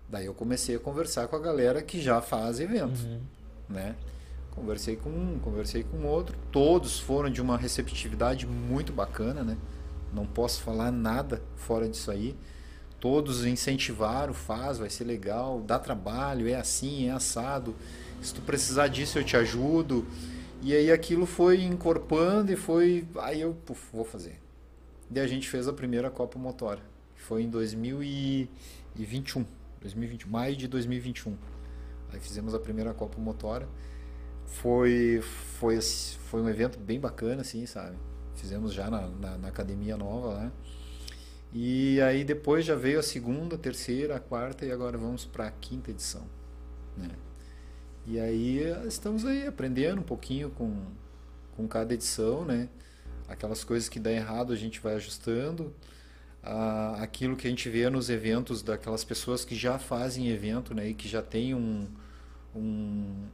Daí eu comecei a conversar com a galera que já faz evento, uhum. né? Conversei com um, conversei com outro, todos foram de uma receptividade muito bacana, né? Não posso falar nada fora disso aí. Todos incentivaram, faz, vai ser legal, dá trabalho, é assim, é assado. Se tu precisar disso, eu te ajudo. E aí aquilo foi encorpando e foi. Aí eu puf, vou fazer. Daí a gente fez a primeira Copa Motora. Foi em 2021. 2021 maio de 2021. Aí fizemos a primeira Copa Motora. Foi, foi, foi um evento bem bacana, assim, sabe? Fizemos já na, na, na academia nova lá. E aí depois já veio a segunda, terceira, a quarta e agora vamos para a quinta edição. Né? E aí estamos aí aprendendo um pouquinho com, com cada edição, né? Aquelas coisas que dá errado a gente vai ajustando. Ah, aquilo que a gente vê nos eventos daquelas pessoas que já fazem evento, né? E que já tem um, um,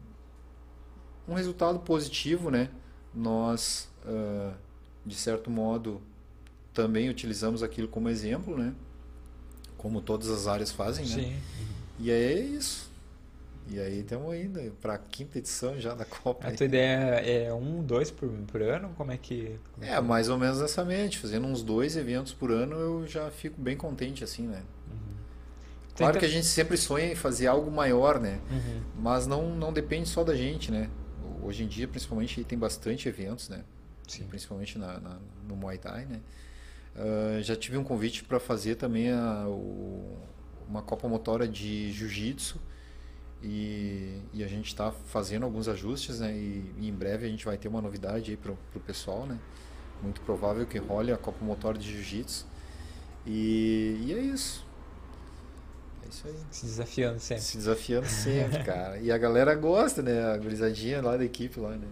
um resultado positivo, né? Nós, ah, de certo modo, também utilizamos aquilo como exemplo, né? Como todas as áreas fazem, né? Sim. E é isso. E aí estamos indo para a quinta edição já da Copa. A tua ideia é um, dois por, por ano? Como é que. Como é, é, mais ou menos essa mente. Fazendo uns dois eventos por ano eu já fico bem contente, assim, né? Uhum. Claro Tenta... que a gente sempre sonha em fazer algo maior, né? Uhum. Mas não, não depende só da gente, né? Hoje em dia, principalmente, tem bastante eventos, né? Sim. Principalmente na, na, no Muay Thai, né? Uh, já tive um convite para fazer também a, o, uma Copa Motora de Jiu-Jitsu e, e a gente está fazendo alguns ajustes, né? E, e, em breve a gente vai ter uma novidade aí para o pessoal, né? Muito provável que role a Copa Motor de Jiu-Jitsu. E, e é isso. É isso aí. Se desafiando sempre. Se desafiando sempre, cara. E a galera gosta, né? A gurizadinha lá da equipe lá, né?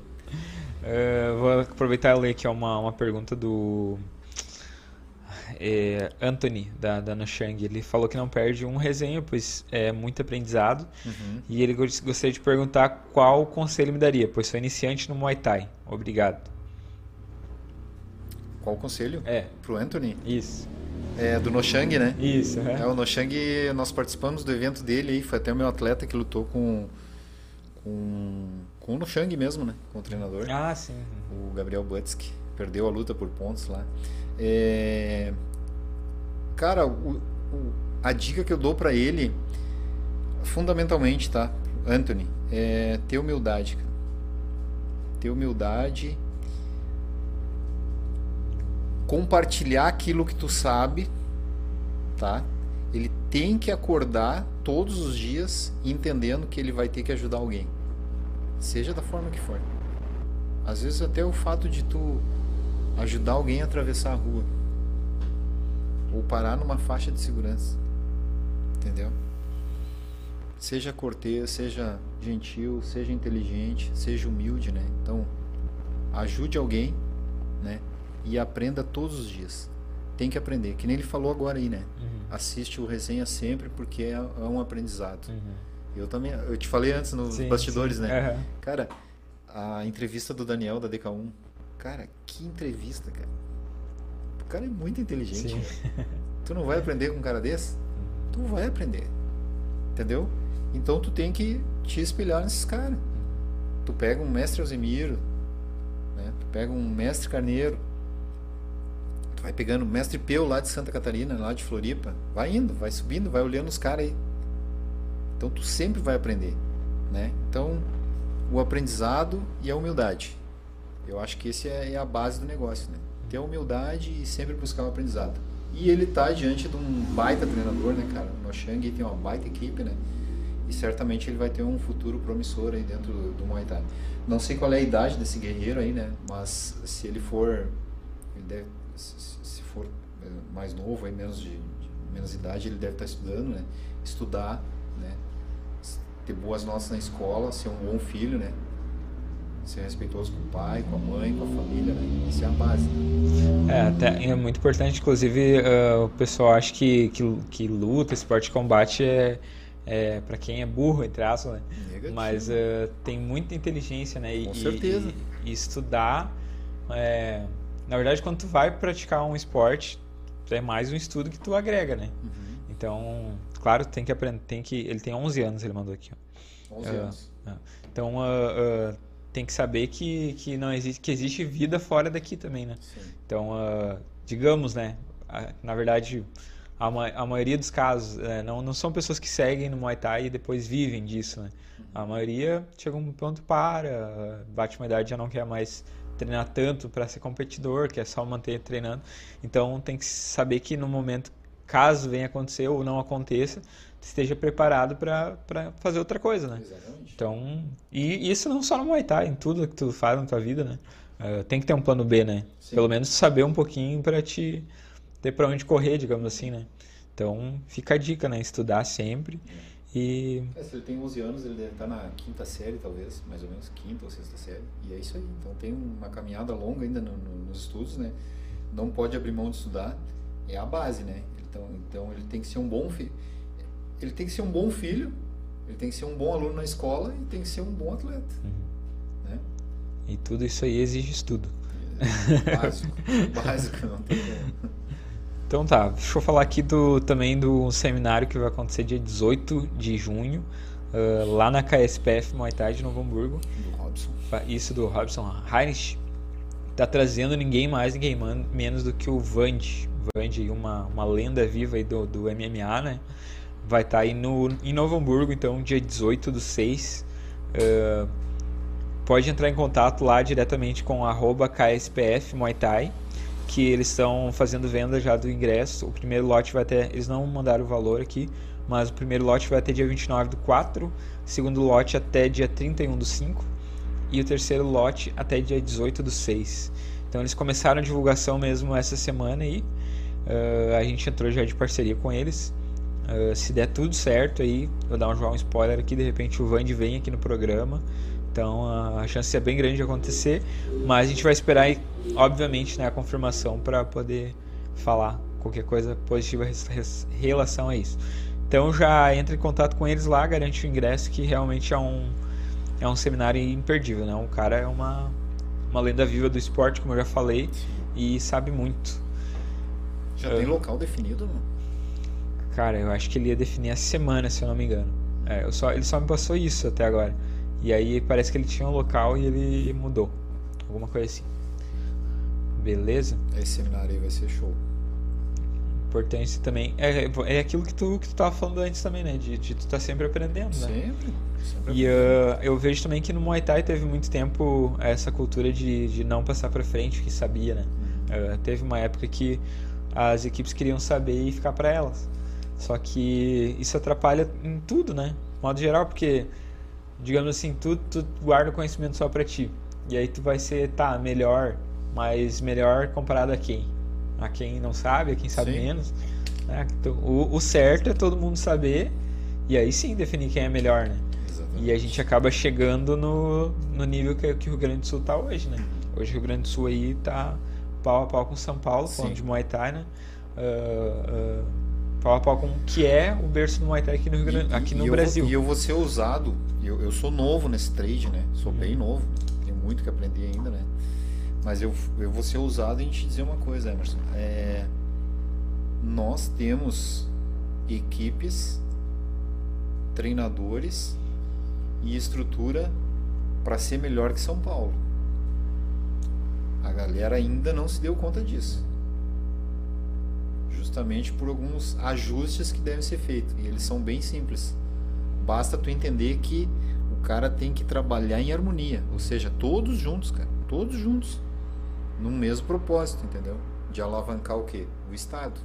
Uh, *laughs* vou aproveitar e ler aqui uma, uma pergunta do é, Anthony, da, da Noshang, ele falou que não perde um resenha, pois é muito aprendizado. Uhum. E ele gostaria de perguntar qual conselho me daria, pois sou iniciante no Muay Thai. Obrigado. Qual conselho? É. Pro Anthony? Isso. É do Noshang, né? Isso. É. é, o Noshang, nós participamos do evento dele aí, foi até o meu atleta que lutou com com, com o Noshang mesmo, né? Com o treinador. Ah, sim. O Gabriel Butsky. Perdeu a luta por pontos lá. É... Cara, o, o, a dica que eu dou para ele, fundamentalmente, tá? Anthony, é ter humildade. Ter humildade. Compartilhar aquilo que tu sabe, tá? Ele tem que acordar todos os dias entendendo que ele vai ter que ajudar alguém. Seja da forma que for. Às vezes até o fato de tu ajudar alguém a atravessar a rua ou parar numa faixa de segurança. Entendeu? Seja cortês, seja gentil, seja inteligente, seja humilde, né? Então, ajude alguém, né? E aprenda todos os dias. Tem que aprender, que nem ele falou agora aí, né? Uhum. Assiste o resenha sempre porque é, é um aprendizado. Uhum. Eu também. Eu te falei antes nos Sim, bastidores, sim. né? Aham. Cara, a entrevista do Daniel da DK1. Cara, que entrevista, cara. O cara é muito inteligente. Tu não vai aprender com um cara desse? Tu vai aprender. Entendeu? Então tu tem que te espelhar nesses caras. Tu pega um mestre Alzemiro, né? Tu pega um mestre Carneiro. Tu vai pegando o mestre Peu lá de Santa Catarina, lá de Floripa. Vai indo, vai subindo, vai olhando os caras aí. Então tu sempre vai aprender, né? Então o aprendizado e a humildade. Eu acho que esse é é a base do negócio, né? Ter humildade e sempre buscar o aprendizado. E ele tá diante de um baita treinador, né, cara? O Noshang tem uma baita equipe, né? E certamente ele vai ter um futuro promissor aí dentro do, Muay Thai. Não sei qual é a idade desse guerreiro aí, né? Mas se ele for, ele deve, se for eh, mais novo, aí menos de, de menos idade, ele deve estar estudando, né? Estudar, né? Ter boas notas na escola, ser um bom filho, né? Ser respeitoso com o pai, com a mãe, com a família, né? Isso é a base. É, até, é muito importante, inclusive, ah, o pessoal acha que, que, que luta, esporte de combate é, é para quem é burro, entre aspas, né? Negativo. Mas ah, tem muita inteligência, né? E, Com certeza. E, e estudar, é, na verdade, quando tu vai praticar um esporte, é mais um estudo que tu agrega, né? Uhum. Então, claro, tem que aprender, tem que, ele tem 11 anos, ele mandou aqui, ó. 11 É. anos. Então, ah, ah, tem que saber que, que não existe, que existe vida fora daqui também, né? Sim. Então, ah, digamos, né? a- Na verdade, a, ma- a maioria dos casos eh, não, não são pessoas que seguem no Muay Thai e depois vivem disso, né? A maioria chega um ponto para, bate uma idade já não quer mais treinar tanto para ser competidor, quer só manter treinando. Então, tem que saber que no momento, caso venha acontecer ou não aconteça, esteja preparado para fazer outra coisa, né? Exatamente. Então, e isso não só no Muay Thai, em tudo que tu faz na tua vida, né? Eh, tem que ter um plano B, né? Sim. Pelo menos saber um pouquinho para te ter para onde correr, digamos assim, né? Então, fica a dica, né? Estudar sempre e É, se ele tem 11 anos, ele deve estar na quinta série, talvez, mais ou menos, quinta ou sexta série. E é isso aí. Então tem uma caminhada longa ainda no- no- nos estudos, né? Não pode abrir mão de estudar. É a base, né? Então, então ele tem que ser um bom filho. Ele tem que ser um bom filho, ele tem que ser um bom aluno na escola e tem que ser um bom atleta. Né? e tudo isso aí exige estudo. É Básico. *laughs* básico, não tem como. Então tá, deixa eu falar aqui do, também do seminário que vai acontecer dia 18 de junho, ah, lá na KSPF Muay Thai de Novo Hamburgo. Do Robson. Isso do Robson Heinrich. Tá trazendo ninguém mais, ninguém menos do que o Vande. Vande, uma, uma lenda viva aí do, do MMA, né? Vai estar aí no, em Novo Hamburgo, então, dia 18 do 6. Ah, pode entrar em contato lá diretamente com arroba KSPF Muay Thai, que eles estão fazendo venda já do ingresso. O primeiro lote vai até. Eles não mandaram o valor aqui, mas o primeiro lote vai até dia 29 do 4, o segundo lote até dia 31 do 5 e o terceiro lote até dia 18 do 6. Então eles começaram a divulgação mesmo essa semana aí. Ah, a gente entrou já de parceria com eles. Ah, se der tudo certo aí, vou dar um, um spoiler aqui, de repente o Vande vem aqui no programa. Então a- chance é bem grande de acontecer, mas a gente vai esperar obviamente, né, a confirmação para poder falar qualquer coisa positiva em relação a isso. Então já entra em contato com eles lá, garante o ingresso que realmente é um é um seminário imperdível, né? O cara é uma uma lenda viva do esporte, como eu já falei, e sabe muito. Já É. tem local definido, não? Cara, eu acho que ele ia definir a semana, se eu não me engano. É, eu só, ele só me passou isso até agora. E aí parece que ele tinha um local e ele mudou. Alguma coisa assim. Beleza? Esse seminário aí vai ser show. Importante também. É, é aquilo que tu, que tu tava falando antes também, né? De, de tu tá sempre aprendendo, né? Sempre. sempre E ah, eu vejo também que no Muay Thai teve muito tempo essa cultura de, de não passar pra frente, que sabia, né? Ah, teve uma época que as equipes queriam saber e ficar pra elas. Só que isso atrapalha em tudo, né? De modo geral, porque, digamos assim, tu, tu guarda o conhecimento só pra ti. E aí tu vai ser, tá, melhor, mas melhor comparado a quem? A quem não sabe, a quem sabe Sim. menos. né? Então, o, o certo é todo mundo saber e aí sim definir quem é melhor, né? Exatamente. E a gente acaba chegando no, no nível que, que o Rio Grande do Sul tá hoje, né? Hoje o Rio Grande do Sul aí tá pau a pau com São Paulo, falando Sim. de Muay Thai, né? Ah, ah, pau a pau com o que é o berço do Muay Thai aqui no, Rio Grande, aqui no e Brasil. Vou, e eu vou ser ousado, eu, eu sou novo nesse trade, né? Sou uhum. bem novo, tenho muito que aprender ainda, né? Mas eu, eu vou ser ousado em te dizer uma coisa, Emerson. É, nós temos equipes, treinadores e estrutura para ser melhor que São Paulo. A galera ainda não se deu conta disso. Justamente por alguns ajustes que devem ser feitos. E eles são bem simples. Basta tu entender que o cara tem que trabalhar em harmonia. Ou seja, todos juntos, cara. Todos juntos. No mesmo propósito, entendeu? De alavancar o quê? O Estado.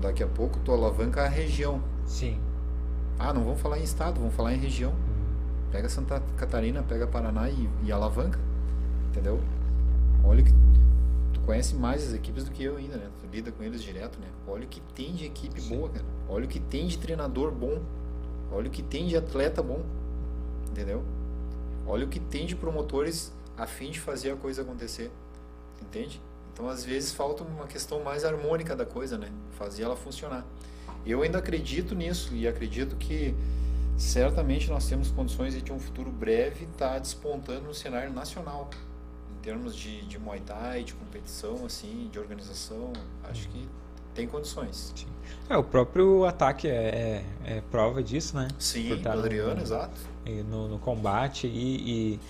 Daqui a pouco tu alavanca a região. Sim. Ah, não vamos falar em Estado, vamos falar em região. Uhum. Pega Santa Catarina, pega Paraná e, e alavanca. Entendeu? Olha que conhece mais as equipes do que eu ainda, né? Tu lida com eles direto, né? Olha o que tem de equipe Sim. boa, cara. Olha o que tem de treinador bom. Olha o que tem de atleta bom. Entendeu? Olha o que tem de promotores a fim de fazer a coisa acontecer. Entende? Então, às vezes, falta uma questão mais harmônica da coisa, né? Fazer ela funcionar. Eu ainda acredito nisso e acredito que certamente nós temos condições de um futuro breve estar tá despontando no cenário nacional termos de, de Muay Thai, de competição, assim, de organização, acho que tem condições. Sim. É, o próprio ataque é, é, é prova disso, né? Sim, Adriano, no, exato. No, no combate e, e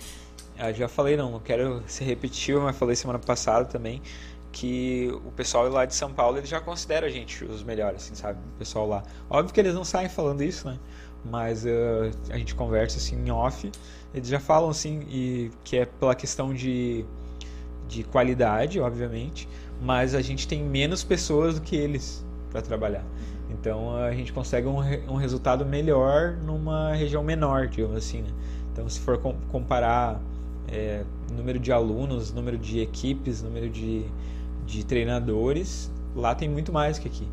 ah, já falei, não, não quero ser repetitivo, mas falei semana passada também que o pessoal lá de São Paulo ele já considera a gente os melhores, assim, sabe? O pessoal lá. Óbvio que eles não saem falando isso, né? Mas uh, a gente conversa assim em off eles já falam assim e que é pela questão de, de qualidade, obviamente, mas a gente tem menos pessoas do que eles para trabalhar. Então a gente consegue um, um resultado melhor numa região menor, digamos assim. Né? Então se for com, comparar é, número de alunos, número de equipes, número de, de treinadores, lá tem muito mais que aqui.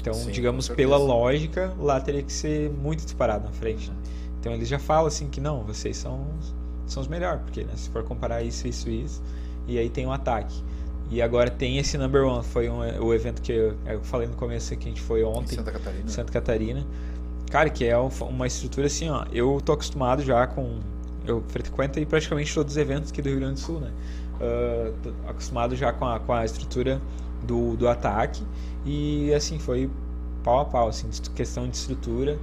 Então, Sim, digamos, pela lógica, lá teria que ser muito disparado na frente. Né? Então eles já falam assim que não, vocês são, são os melhores, porque né, se for comparar isso, isso, isso, e aí tem um ataque. E agora tem esse number one, foi um, o evento que eu, eu, falei no começo que a gente foi ontem. Em Santa Catarina. Santa Catarina. Cara, que é uma estrutura assim, ó. Eu tô acostumado já com. Eu frequento aí praticamente todos os eventos aqui do Rio Grande do Sul, né? Uh, acostumado já com a, com a estrutura do, do ataque. E assim, foi pau a pau, assim, questão de estrutura,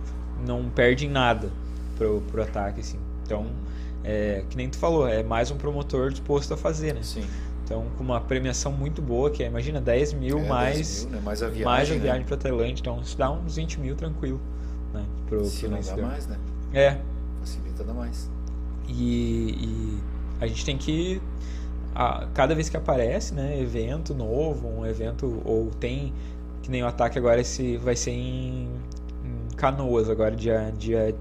não perde em nada pro, pro ataque, assim. Então, é, que nem tu falou, é mais um promotor disposto a fazer, né? Sim. Então, com uma premiação muito boa, que é, imagina, 10 mil é, mais, 10 mil, né? mais a viagem, mais a viagem né? para Tailândia. Então, isso dá uns 20 mil tranquilo, né? Pro, Se pro não dá mais, né? É. Facilita dar mais. E, e a gente tem que a, cada vez que aparece, né, evento novo, um evento ou tem que nem o ataque agora esse vai ser em, em Canoas agora dia dia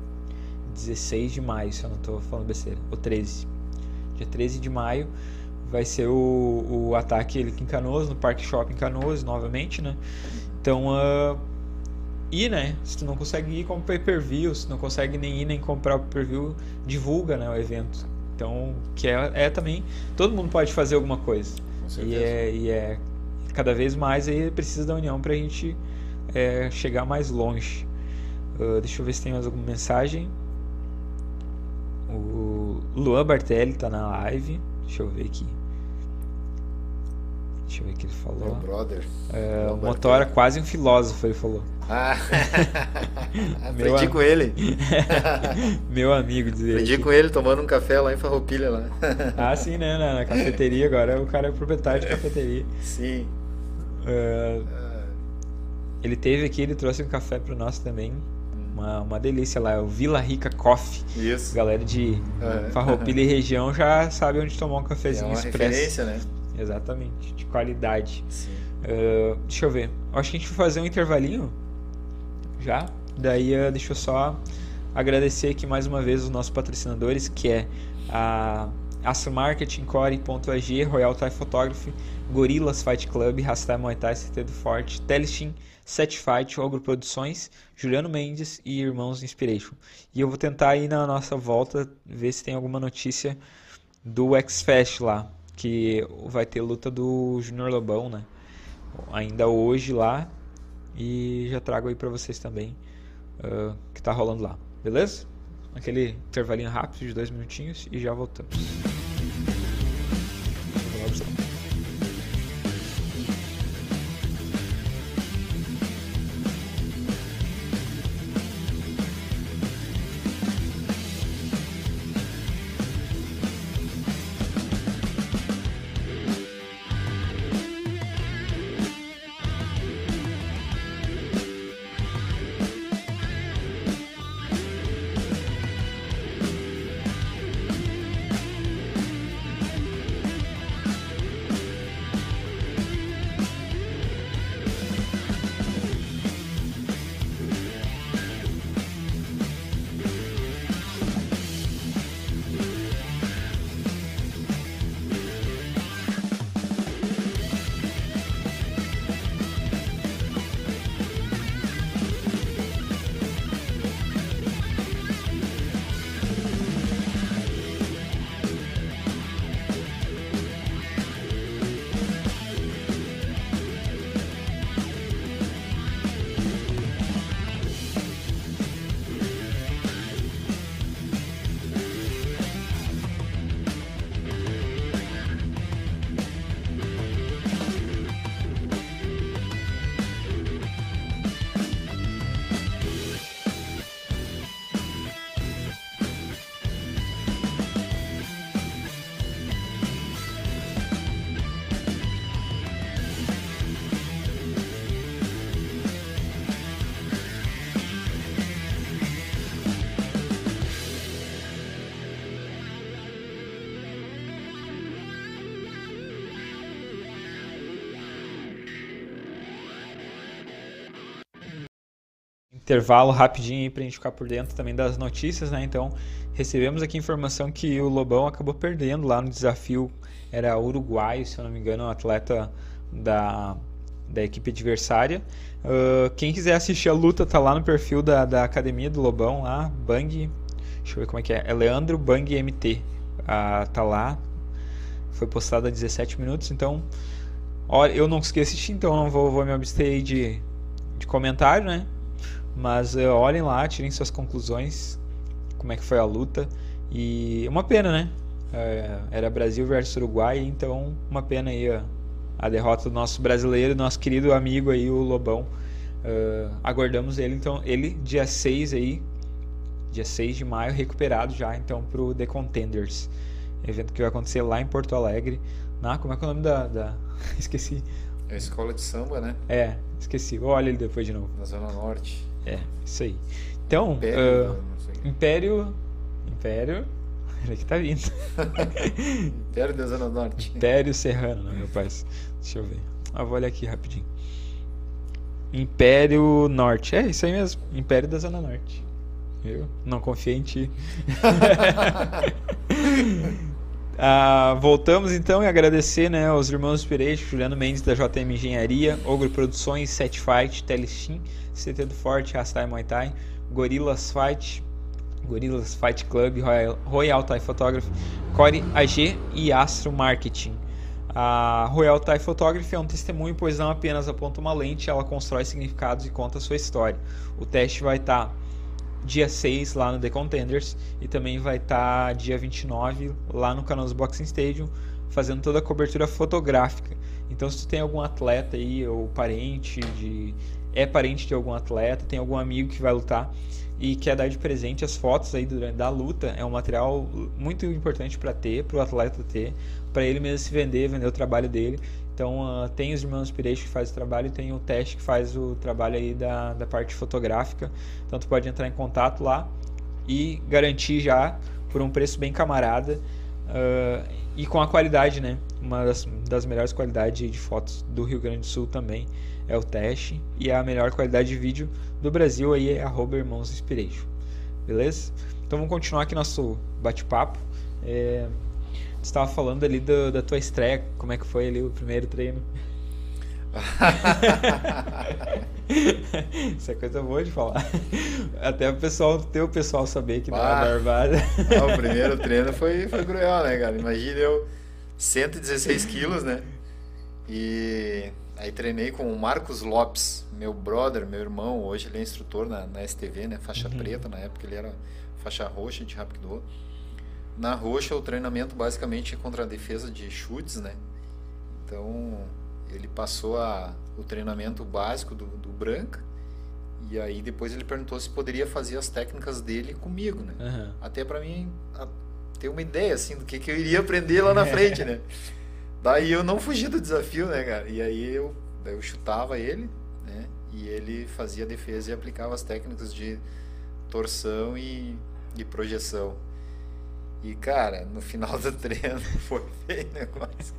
16 de maio, se eu não estou falando besteira, ou 13. Dia 13 de maio vai ser o, o ataque ele em Canoas, no Parque Shopping Canoas, novamente, né? Então, uh, ir, né? Se tu não consegue ir, compra pay-per-view, se não consegue nem ir nem comprar o pay-per-view, divulga, né, o evento. Então, que é, é, também, todo mundo pode fazer alguma coisa. E é, e é cada vez mais aí precisa da união para a gente é, chegar mais longe. Uh, deixa eu ver se tem mais alguma mensagem. O Luan Bartelli tá na live. Deixa eu ver aqui. Deixa eu ver o que ele falou. Meu brother. É, o Motora quase um filósofo, ele falou. Ah, *laughs* aprendi com ele. *laughs* Meu amigo, dizer. Aprendi com ele tomando um café lá em Farroupilha. Lá. ah, sim, né? Na, na, cafeteria agora. O cara é proprietário de cafeteria. Sim. Uh, ele teve aqui, ele trouxe um café para nós também uma, uma delícia lá, é o Vila Rica Coffee. Isso. Galera de é. Farroupilha e região já sabe onde tomar um cafezinho é uma expresso. referência, né? Exatamente, de qualidade. Uh, deixa eu ver. Acho que a gente vai fazer um intervalinho já. Daí uh, deixa eu só agradecer aqui mais uma vez os nossos patrocinadores, que é a Astro Marketing, Core.ag, Royal Thai Photography, Gorilas Fight Club, Rastai Muay Thai, CT do Forte, Telestim, Set Fight, Ogro Produções, Juliano Mendes e Irmãos Inspiration. E eu vou tentar ir na nossa volta ver se tem alguma notícia do X-Fest lá, que vai ter luta do Junior Lobão, né? Ainda hoje lá, e já trago aí para vocês também uh, que tá rolando lá, beleza? Aquele intervalinho rápido de dois minutinhos e já voltamos. Intervalo rapidinho para a gente ficar por dentro também das notícias, né? Então, recebemos aqui informação que o Lobão acabou perdendo lá no desafio, era uruguaio, se eu não me engano, um atleta da, da equipe adversária. Uh, quem quiser assistir a luta, tá lá no perfil da, da academia do Lobão, lá, Bang, deixa eu ver como é que é, é Leandro Bang MT, uh, tá lá, foi postado há 17 minutos, então, olha, eu não consegui assistir, então não vou, vou me abster de, de comentário, né? Mas uh, olhem lá, tirem suas conclusões, como é que foi a luta. E uma pena, né? Uh, era Brasil versus Uruguai, então uma pena aí a, a derrota do nosso brasileiro, nosso querido amigo aí, o Lobão. Uh, aguardamos ele, então, ele dia 6 aí, dia 6 de maio, recuperado já, então, pro The Contenders. Evento que vai acontecer lá em Porto Alegre. Na, como é que é o nome da. da... *laughs* Esqueci. É a escola de samba, né? É, esqueci. Olha ele depois de novo. Na Zona Norte. É, isso aí. Então, Império. Uh, Império. Império. *laughs* Ele que tá vindo. *laughs* Império da Zona Norte. Império Serrano, meu pai? Deixa eu ver. Ah, vou olhar aqui rapidinho. Império Norte. É, isso aí mesmo. Império da Zona Norte. Eu não confiei em ti. *laughs* ah, voltamos então e agradecer né, aos irmãos Pirejo, Juliano Mendes da JM Engenharia, Ogro Produções, Set Fight, Telestim CT do Forte, Rastai Muay Thai, Gorillas Fight, Gorillas Fight Club, Royal, Royal Thai Photography, Core AG e Astro Marketing. A Royal Thai Photography é um testemunho, pois não apenas aponta uma lente, ela constrói significados e conta sua história. O teste vai estar tá dia 6 lá no The Contenders e também vai estar tá dia 29 lá no Canoas Boxing Stadium, fazendo toda a cobertura fotográfica. Então, se tu tem algum atleta aí ou parente de é parente de algum atleta, tem algum amigo que vai lutar e quer dar de presente as fotos aí durante da luta, é um material muito importante para ter, para o atleta ter, para ele mesmo se vender, vender o trabalho dele. Então uh, tem os irmãos Pirejo que faz o trabalho e tem o teste que faz o trabalho aí da, da parte fotográfica. Então tu pode entrar em contato lá e garantir já por um preço bem camarada uh, e com a qualidade, né? Uma das, das melhores qualidades de fotos do Rio Grande do Sul também é o teste e a melhor qualidade de vídeo do Brasil aí é arroba Irmãos Inspiration. Beleza? Então vamos continuar aqui nosso bate-papo. É, estava falando ali do, da tua estreia, como é que foi ali o primeiro treino? *laughs* Isso é coisa boa de falar. Até o pessoal, ter o pessoal saber que não é barbada. Ah, o primeiro treino foi, foi cruel, né, cara? Imagina eu 116 quilos, né? E Aí treinei com o Marcos Lopes, meu brother, meu irmão. Hoje ele é instrutor na, na STV, né? Faixa uhum. preta. Na época ele era faixa roxa de Rapido. Na roxa, o treinamento basicamente é contra a defesa de chutes, né? Então, ele passou a, o treinamento básico do, do Branca. E aí depois ele perguntou se poderia fazer as técnicas dele comigo, né? Uhum. Até para mim a, ter uma ideia, assim, do que, que eu iria aprender lá na frente, né? *laughs* Daí eu não fugi do desafio, né, cara? E aí eu, eu chutava ele, né? E ele fazia defesa e aplicava as técnicas de torção e, e projeção. E, cara, no final do treino *laughs* foi feio o negócio.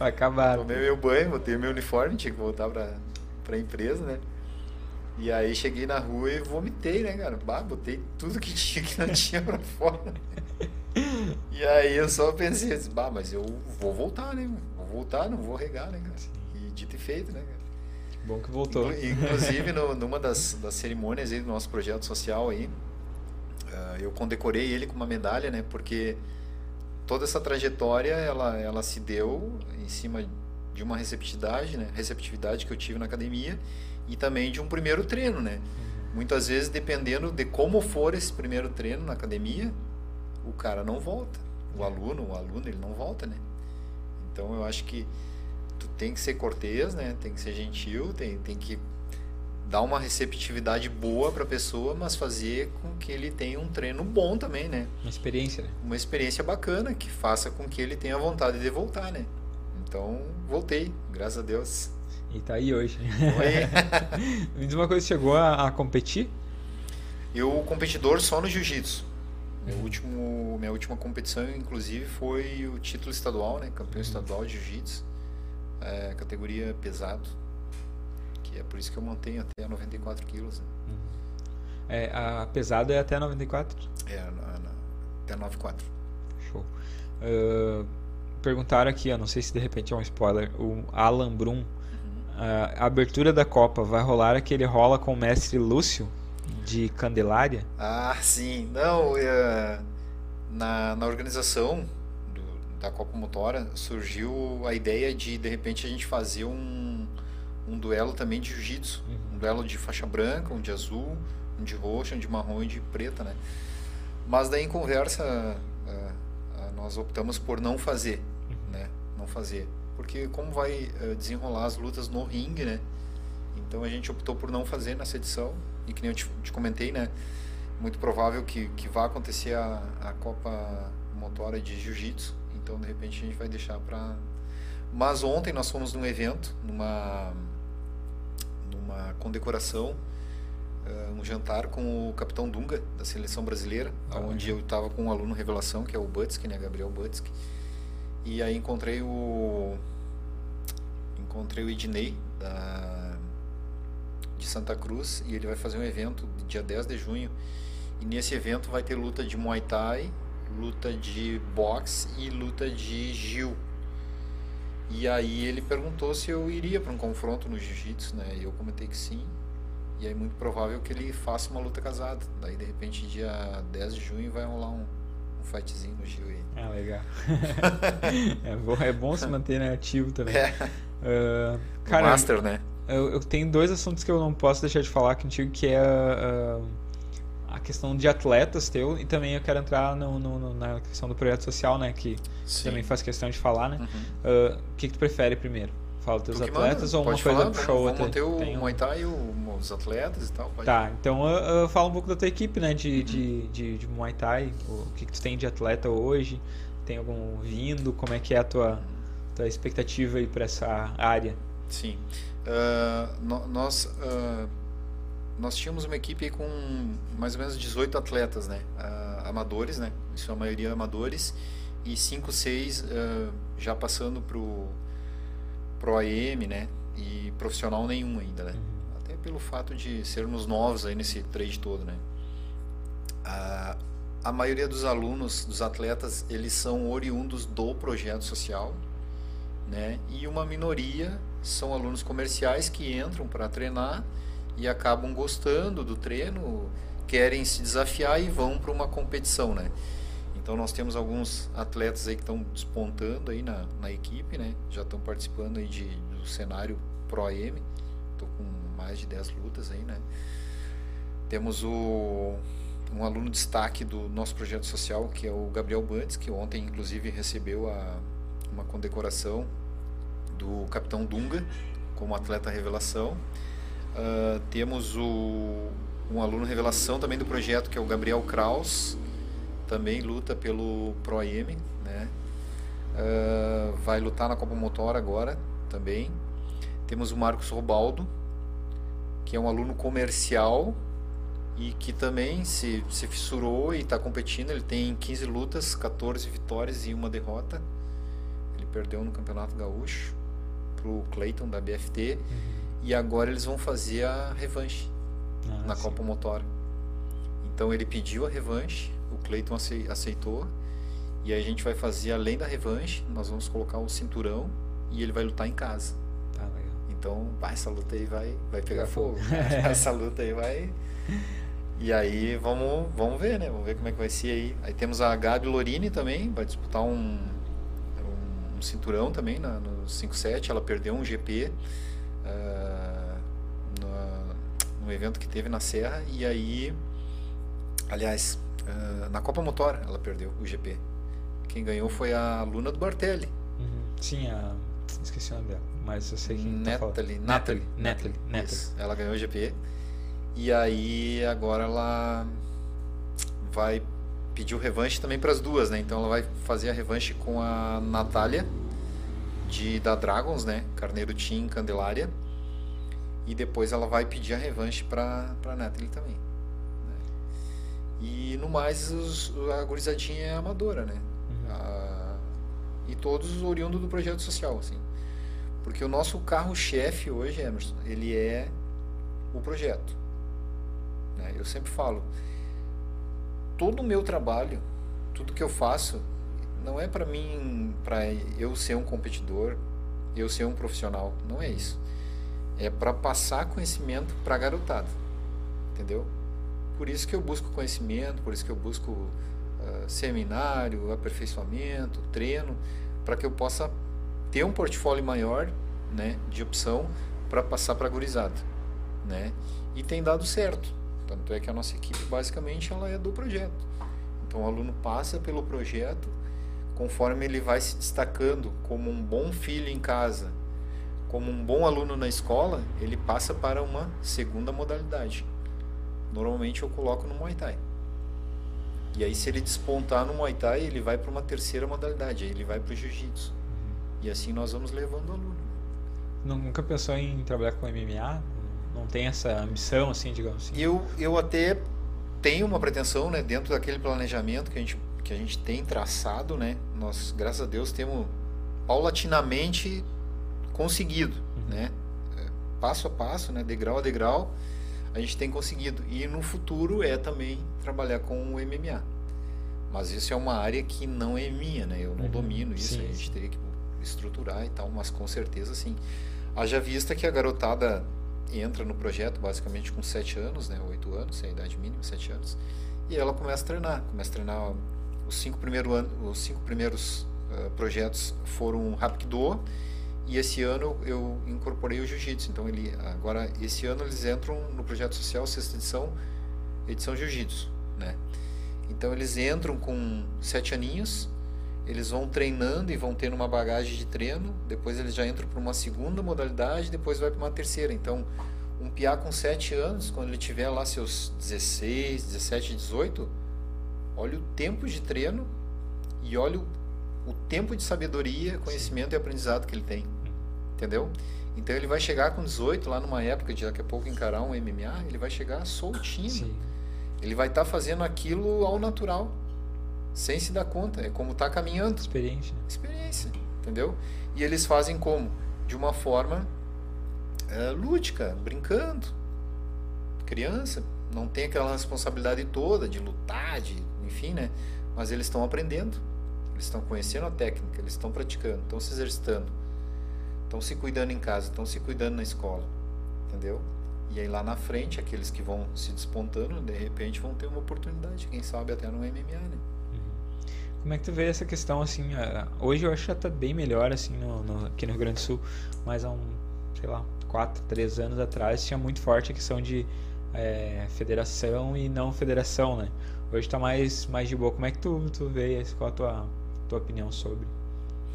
Acabaram. Tomei meu banho, botei meu uniforme, tinha que voltar pra, pra empresa, né? E aí cheguei na rua e vomitei, né, cara? Bah, botei tudo que *laughs* tinha que não tinha pra fora. *laughs* E aí eu só pensei assim, bah, mas eu vou voltar, né? Vou voltar, não vou regar, né, cara? E dito e feito, né, cara? Bom que voltou. Inclusive, no, numa das, das cerimônias aí do nosso projeto social aí, uh, eu condecorei ele com uma medalha, né? Porque toda essa trajetória, ela, ela se deu em cima de uma receptividade, né? Receptividade que eu tive na academia e também de um primeiro treino, né? Uhum. Muitas vezes, dependendo de como for esse primeiro treino na academia, o cara não volta. O aluno, o aluno, ele não volta, né? Então eu acho que tu tem que ser cortês, né? Tem que ser gentil, tem, tem que dar uma receptividade boa para a pessoa, mas fazer com que ele tenha um treino bom também, né? Uma experiência, né? Uma experiência bacana que faça com que ele tenha vontade de voltar, né? Então, voltei, graças a Deus. E tá aí hoje. *laughs* Me diz uma coisa, chegou a, a competir? Eu competidor só no jiu-jitsu. Meu último, minha última competição, inclusive, foi o título estadual, né? Campeão uhum. estadual de jiu-jitsu, é, categoria pesado, que é por isso que eu mantenho até 94 quilos. Né? Uhum. É, a pesado é até 94? É, na, na, até 94. Show. Uh, perguntaram aqui, ó, não sei se de repente é um spoiler, o Alan Brum, uhum. a abertura da Copa vai rolar aquele rola com o mestre Lúcio? de Candelária? Ah, sim. Não, é, na, na organização do, da Copa Motora surgiu a ideia de, de repente, a gente fazer um, um duelo também de jiu-jitsu. Uhum. Um duelo de faixa branca, um de azul, um de roxa, um de marrom e de preta, né? Mas daí em conversa é, nós optamos por não fazer, uhum. né? Não fazer. Porque como vai é, desenrolar as lutas no ringue, né? Então a gente optou por não fazer nessa edição e que nem eu te, te comentei, né? Muito provável que, que vá acontecer a, a Copa Motora de Jiu-Jitsu. Então, de repente, a gente vai deixar para. Mas ontem nós fomos num evento, numa, numa condecoração, uh, um jantar com o capitão Dunga, da seleção brasileira, ah, onde é. eu estava com um aluno revelação, que é o Butsky, né? Gabriel Butsky. E aí encontrei o. Encontrei o Ednei, da de Santa Cruz e ele vai fazer um evento dia 10 de junho. E nesse evento vai ter luta de Muay Thai, luta de boxe e luta de Gil. E aí ele perguntou se eu iria para um confronto no jiu-jitsu, né? E eu comentei que sim. E aí muito provável que ele faça uma luta casada. Daí de repente dia 10 de junho vai rolar um, um fightzinho no Gil aí. Ah, legal. *laughs* é, bom, é bom se manter né, ativo também. É. Uh, cara, Master, né? eu, eu, tenho dois assuntos que eu não posso deixar de falar contigo, que é a, a questão de atletas teu e também eu quero entrar no, no, no, na questão do projeto social, né? Que Sim. também faz questão de falar, né? Uhum. Uh, o que, que tu prefere primeiro? Fala teus atletas ou uma coisa falar, puxa outra? Vamos manter o. Muay Thai os atletas e tal. Tá, então uh, uh, fala um pouco da tua equipe, né? De, uhum. de, de, de, Muay Thai. O que, que tu tem de atleta hoje? Tem algum vindo? Como é que é a tua, tua expectativa aí para essa área? Sim. Uh, no, nós, uh, nós tínhamos uma equipe com mais ou menos 18 atletas, né? Uh, amadores, né? Em sua maioria amadores. E 5, 6 já passando pro, pro AM, né? E profissional nenhum ainda, né? Uhum. Até pelo fato de sermos novos aí nesse trade todo, né? a maioria dos alunos, dos atletas, eles são oriundos do projeto social, né? E uma minoria são alunos comerciais que entram para treinar e acabam gostando do treino, querem se desafiar e vão para uma competição, né? Então nós temos alguns atletas aí que estão despontando aí na, na equipe, né? Já estão participando aí de, do cenário Pro AM. Tô com mais de 10 lutas aí, né? Temos o um aluno destaque do nosso projeto social, que é o Gabriel Bantes, que ontem inclusive recebeu a, uma condecoração do Capitão Dunga como atleta revelação. Uh, temos o, um aluno revelação também do projeto, que é o Gabriel Kraus, também luta pelo Pro AM, né? Uh, vai lutar na Copa Motor agora também. Temos o Marcos Robaldo, que é um aluno comercial e que também se, se fissurou e está competindo. Ele tem 15 lutas, 14 vitórias e uma derrota. Ele perdeu no Campeonato Gaúcho pro Clayton da BFT uhum. E agora eles vão fazer a revanche ah, na sim. Copa Motor. Então ele pediu a revanche, o Clayton aceitou e aí a gente vai fazer além da revanche, nós vamos colocar o cinturão e ele vai lutar em casa. Tá legal. Então, vai, essa luta aí vai, vai pegar fogo. *laughs* *laughs* essa luta aí vai. E aí vamos, vamos ver, né? Vamos ver como é que vai ser aí. Aí temos a Gabi Lorini também, vai disputar um, um, um cinturão também na, no 5-7. Ela perdeu um GP uh, ah, no, evento que teve na Serra. E aí, aliás, uh, na Copa Motor ela perdeu o GP. Quem ganhou foi a Luna do Bartelli. Uhum. Sim, a. Esqueci o nome dela, mas eu sei quem Natalie, tá Natalie, Natalie, Natalie, Natalie. Ela ganhou o GP. E aí agora ela vai pedir o revanche também para as duas, né? Então ela vai fazer a revanche com a Natália de da Dragons, né? Carneiro Team Candelária. E depois ela vai pedir a revanche para para Natalie também. Né? E no mais os, a gurizadinha é amadora, né? Uhum. A, e todos oriundos do projeto social, assim. Porque o nosso carro-chefe hoje, Emerson, ele é o projeto. Né? Eu sempre falo, todo o meu trabalho, tudo que eu faço, não é para mim, para eu ser um competidor, eu ser um profissional, não é isso. É para passar conhecimento para a garotada, entendeu? Por isso que eu busco conhecimento, por isso que eu busco uh, seminário, aperfeiçoamento, treino, para que eu possa ter um portfólio maior, né, de opção para passar para a gurizada, né? E tem dado certo. Tanto é que a nossa equipe basicamente ela é do projeto. Então o aluno passa pelo projeto, conforme ele vai se destacando como um bom filho em casa, como um bom aluno na escola, ele passa para uma segunda modalidade. Normalmente eu coloco no Muay Thai. E aí se ele despontar no Muay Thai, ele vai para uma terceira modalidade, aí ele vai para o Jiu-Jitsu. E assim nós vamos levando o aluno. Nunca pensou em trabalhar com MMA? não tem essa ambição, assim, digamos assim? Eu, eu até tenho uma pretensão, né, dentro daquele planejamento que a gente, que a gente tem traçado, né, nós, graças a Deus, temos paulatinamente conseguido, uhum. né, é, passo a passo, né, degrau a degrau, a gente tem conseguido. E no futuro é também trabalhar com o MMA. Mas isso é uma área que não é minha, né, eu não uhum. domino isso, sim, a gente sim. teria que estruturar e tal, mas com certeza sim. Haja vista que a garotada entra no projeto basicamente com 7 anos, né, 8 anos, é a idade mínima, 7 anos, e ela começa a treinar, começa a treinar os cinco, primeiro ano, os cinco primeiros uh, projetos foram Rapkido e esse ano eu incorporei o Jiu-Jitsu, então ele agora esse ano eles entram no projeto social sexta edição, edição Jiu-Jitsu, né? Então eles entram com sete aninhos, eles vão treinando e vão tendo uma bagagem de treino, depois eles já entram para uma segunda modalidade, depois vai para uma terceira. Então, um piá com 7 anos, quando ele tiver lá seus 16, 17, 18, olha o tempo de treino e olha o, o tempo de sabedoria, conhecimento Sim. e aprendizado que ele tem. Entendeu? Então ele vai chegar com 18, lá numa época de daqui a pouco encarar um MMA, ele vai chegar soltinho. Sim. Ele vai estar tá fazendo aquilo ao natural sem se dar conta. É como tá caminhando. Experiência. Experiência, entendeu? E eles fazem como? De uma forma é, lúdica, brincando. Criança não tem aquela responsabilidade toda de lutar, de, enfim, né? Mas eles estão aprendendo. Eles estão conhecendo a técnica, eles estão praticando, estão se exercitando, estão se cuidando em casa, estão se cuidando na escola, entendeu? E aí lá na frente, aqueles que vão se despontando, de repente vão ter uma oportunidade, quem sabe até no MMA, né? Como é que tu vê essa questão, assim, hoje eu acho que já tá bem melhor, assim, no, no, aqui no Rio Grande do Sul, mas há um, sei lá, quatro, três anos atrás tinha muito forte a questão de é, federação e não federação, né? Hoje está mais, mais de boa. Como é que tu, tu vê, qual a tua, tua opinião sobre,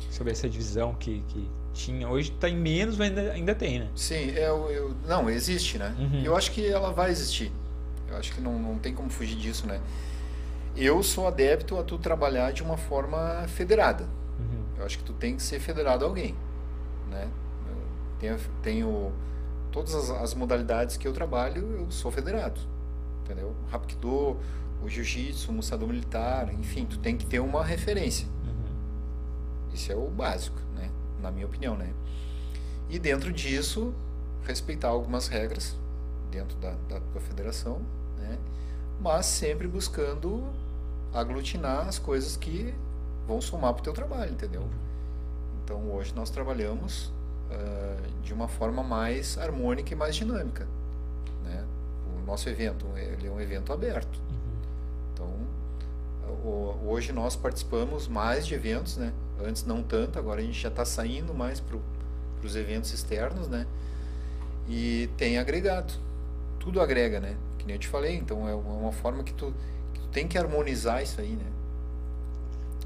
sobre essa divisão que, que tinha? Hoje está em menos, mas ainda, ainda tem, né? Sim, eu, eu, não, existe, né? Uhum. Eu acho que ela vai existir. Eu acho que não, não tem como fugir disso, né? Eu sou adepto a tu trabalhar de uma forma federada. Uhum. Eu acho que tu tem que ser federado a alguém, né? Eu tenho, tenho todas as, as modalidades que eu trabalho, eu sou federado, entendeu? Rapkido, o jiu-jitsu, o muçador militar, enfim, tu tem que ter uma referência. Isso é o básico, né? Na minha opinião, né? E dentro disso, respeitar algumas regras dentro da, da, da federação, né? Mas sempre buscando aglutinar as coisas que vão somar para o teu trabalho, entendeu? Então hoje nós trabalhamos uh, de uma forma mais harmônica e mais dinâmica, né? O nosso evento ele é um evento aberto, Uhum. então hoje nós participamos mais de eventos, né? Antes não tanto, agora a gente já está saindo mais para os eventos externos, né? E tem agregado, tudo agrega, né? Que nem eu te falei, então é uma forma que tu, que tu tem que harmonizar isso aí, né?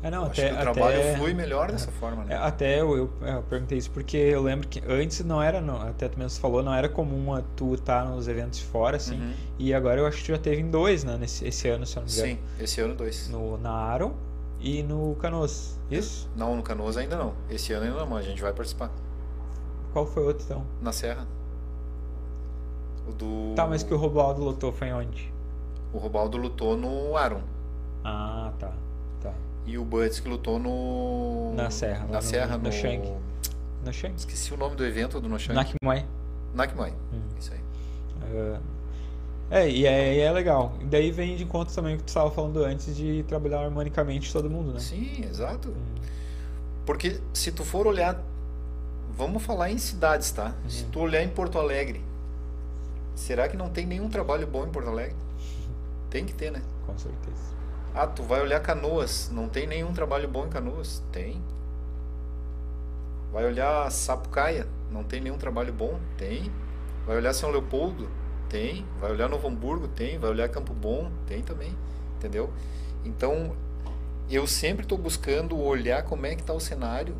É, não, Eu até, acho que o trabalho até, flui melhor dessa forma, é, né? até eu, eu, eu perguntei isso porque eu lembro que antes não era, não, até tu mesmo falou, não era comum a tu estar nos eventos fora, assim, Uhum. e agora eu acho que tu já teve em dois, né, nesse, esse ano, se eu não me engano. Sim, esse ano dois. No, na Aron e no Canoas, isso? Não, no Canoas ainda não. Esse ano ainda não, mas a gente vai participar. Qual foi o outro, então? Na Serra. O do. Tá, mas que o Robaldo lotou foi onde? O Robaldo lutou no Aron. Ah, tá, tá. E o Buds que lutou no. Na Serra, Na no- Serra, no no. Shang. No Shang? Esqueci o nome do evento do Noshang. Nakimai. Nakmai. Hum. Isso aí. Ah, É, e é, e é legal. E daí vem de conta também o que tu estava falando antes de trabalhar harmonicamente todo mundo, né? Sim, exato. Hum. Porque se tu for olhar. Vamos falar em cidades, tá? Uhum. Se tu olhar em Porto Alegre, será que não tem nenhum trabalho bom em Porto Alegre? Tem que ter, né? Com certeza. Ah, tu vai olhar Canoas, não tem nenhum trabalho bom em Canoas? Tem. Vai olhar Sapucaia, não tem nenhum trabalho bom? Tem. Vai olhar São Leopoldo? Tem. Vai olhar Novo Hamburgo? Tem. Vai olhar Campo Bom? Tem também. Entendeu? Então, eu sempre estou buscando olhar como é que está o cenário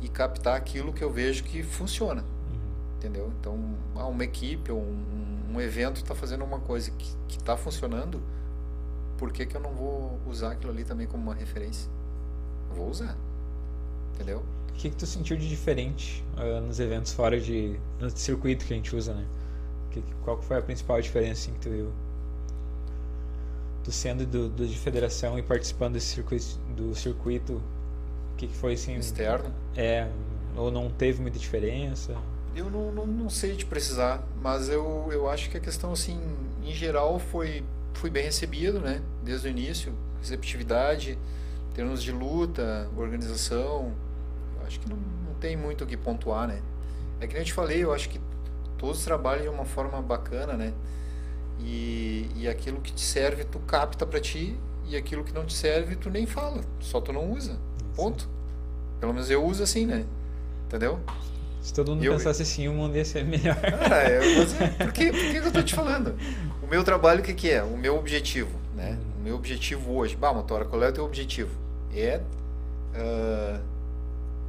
e captar aquilo que eu vejo que funciona. Uhum. Entendeu? Então, ah, uma equipe ou um, um evento está fazendo uma coisa que está funcionando, por que, que eu não vou usar aquilo ali também como uma referência? Vou usar. Entendeu? O que, que tu sentiu de diferente ah, nos eventos fora de. no circuito que a gente usa, né? Que, qual foi a principal diferença assim, que tu viu? Tu sendo do, do de federação e participando desse circuito, do circuito, o que, que foi assim? Externo. É, ou não teve muita diferença? Eu não, não, não sei te precisar, mas eu, eu acho que a questão, assim, em geral, foi, foi bem recebido, né? Desde o início. Receptividade, em termos de luta, organização. Acho que não, não tem muito o que pontuar, né? É que nem eu te falei, eu acho que todos trabalham de uma forma bacana, né? E, e aquilo que te serve, tu capta pra ti, e aquilo que não te serve, tu nem fala, só tu não usa. Ponto. Pelo menos eu uso assim, né? Entendeu? Se todo mundo Eu- pensasse assim, o mundo ia ser melhor. Cara, eu, mas é, por, que, por que eu tô te falando? O meu trabalho, o que, que é? O meu objetivo, né? O meu objetivo hoje. Bah, Motora, qual é o teu objetivo? É. ah,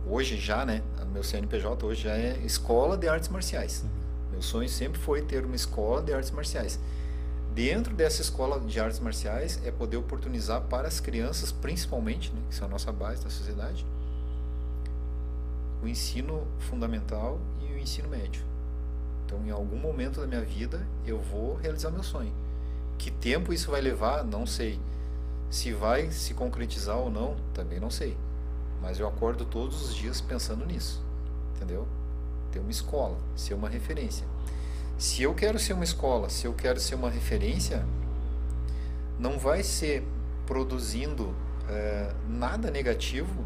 hoje já, né? O meu CNPJ hoje já é Escola de Artes Marciais. Meu sonho sempre foi ter uma escola de artes marciais. Dentro dessa escola de artes marciais é poder oportunizar para as crianças, principalmente, né, que são a nossa base da sociedade, o ensino fundamental e o ensino médio. Então, em algum momento da minha vida, eu vou realizar meu sonho. Que tempo isso vai levar, não sei. Se vai se concretizar ou não, também não sei. Mas eu acordo todos os dias pensando nisso. Entendeu? Ter uma escola, ser uma referência. Se eu quero ser uma escola, se eu quero ser uma referência, não vai ser produzindo eh, nada negativo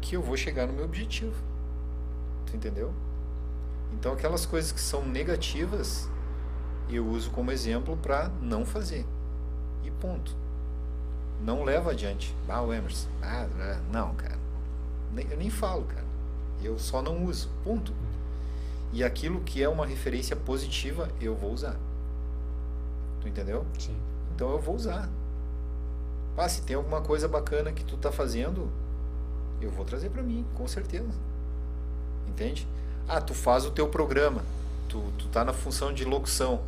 que eu vou chegar no meu objetivo. Tu entendeu? Então aquelas coisas que são negativas eu uso como exemplo para não fazer. E ponto. Não leva adiante. Ah, o Emerson. Ah, não, cara. Eu nem falo, cara. Eu só não uso. Ponto. E aquilo que é uma referência positiva, eu vou usar. Tu entendeu? Sim. Então eu vou usar. Ah, se tem alguma coisa bacana que tu tá fazendo, eu vou trazer para mim, com certeza. Entende? Ah, tu faz o teu programa, tu, tu tá na função de locução.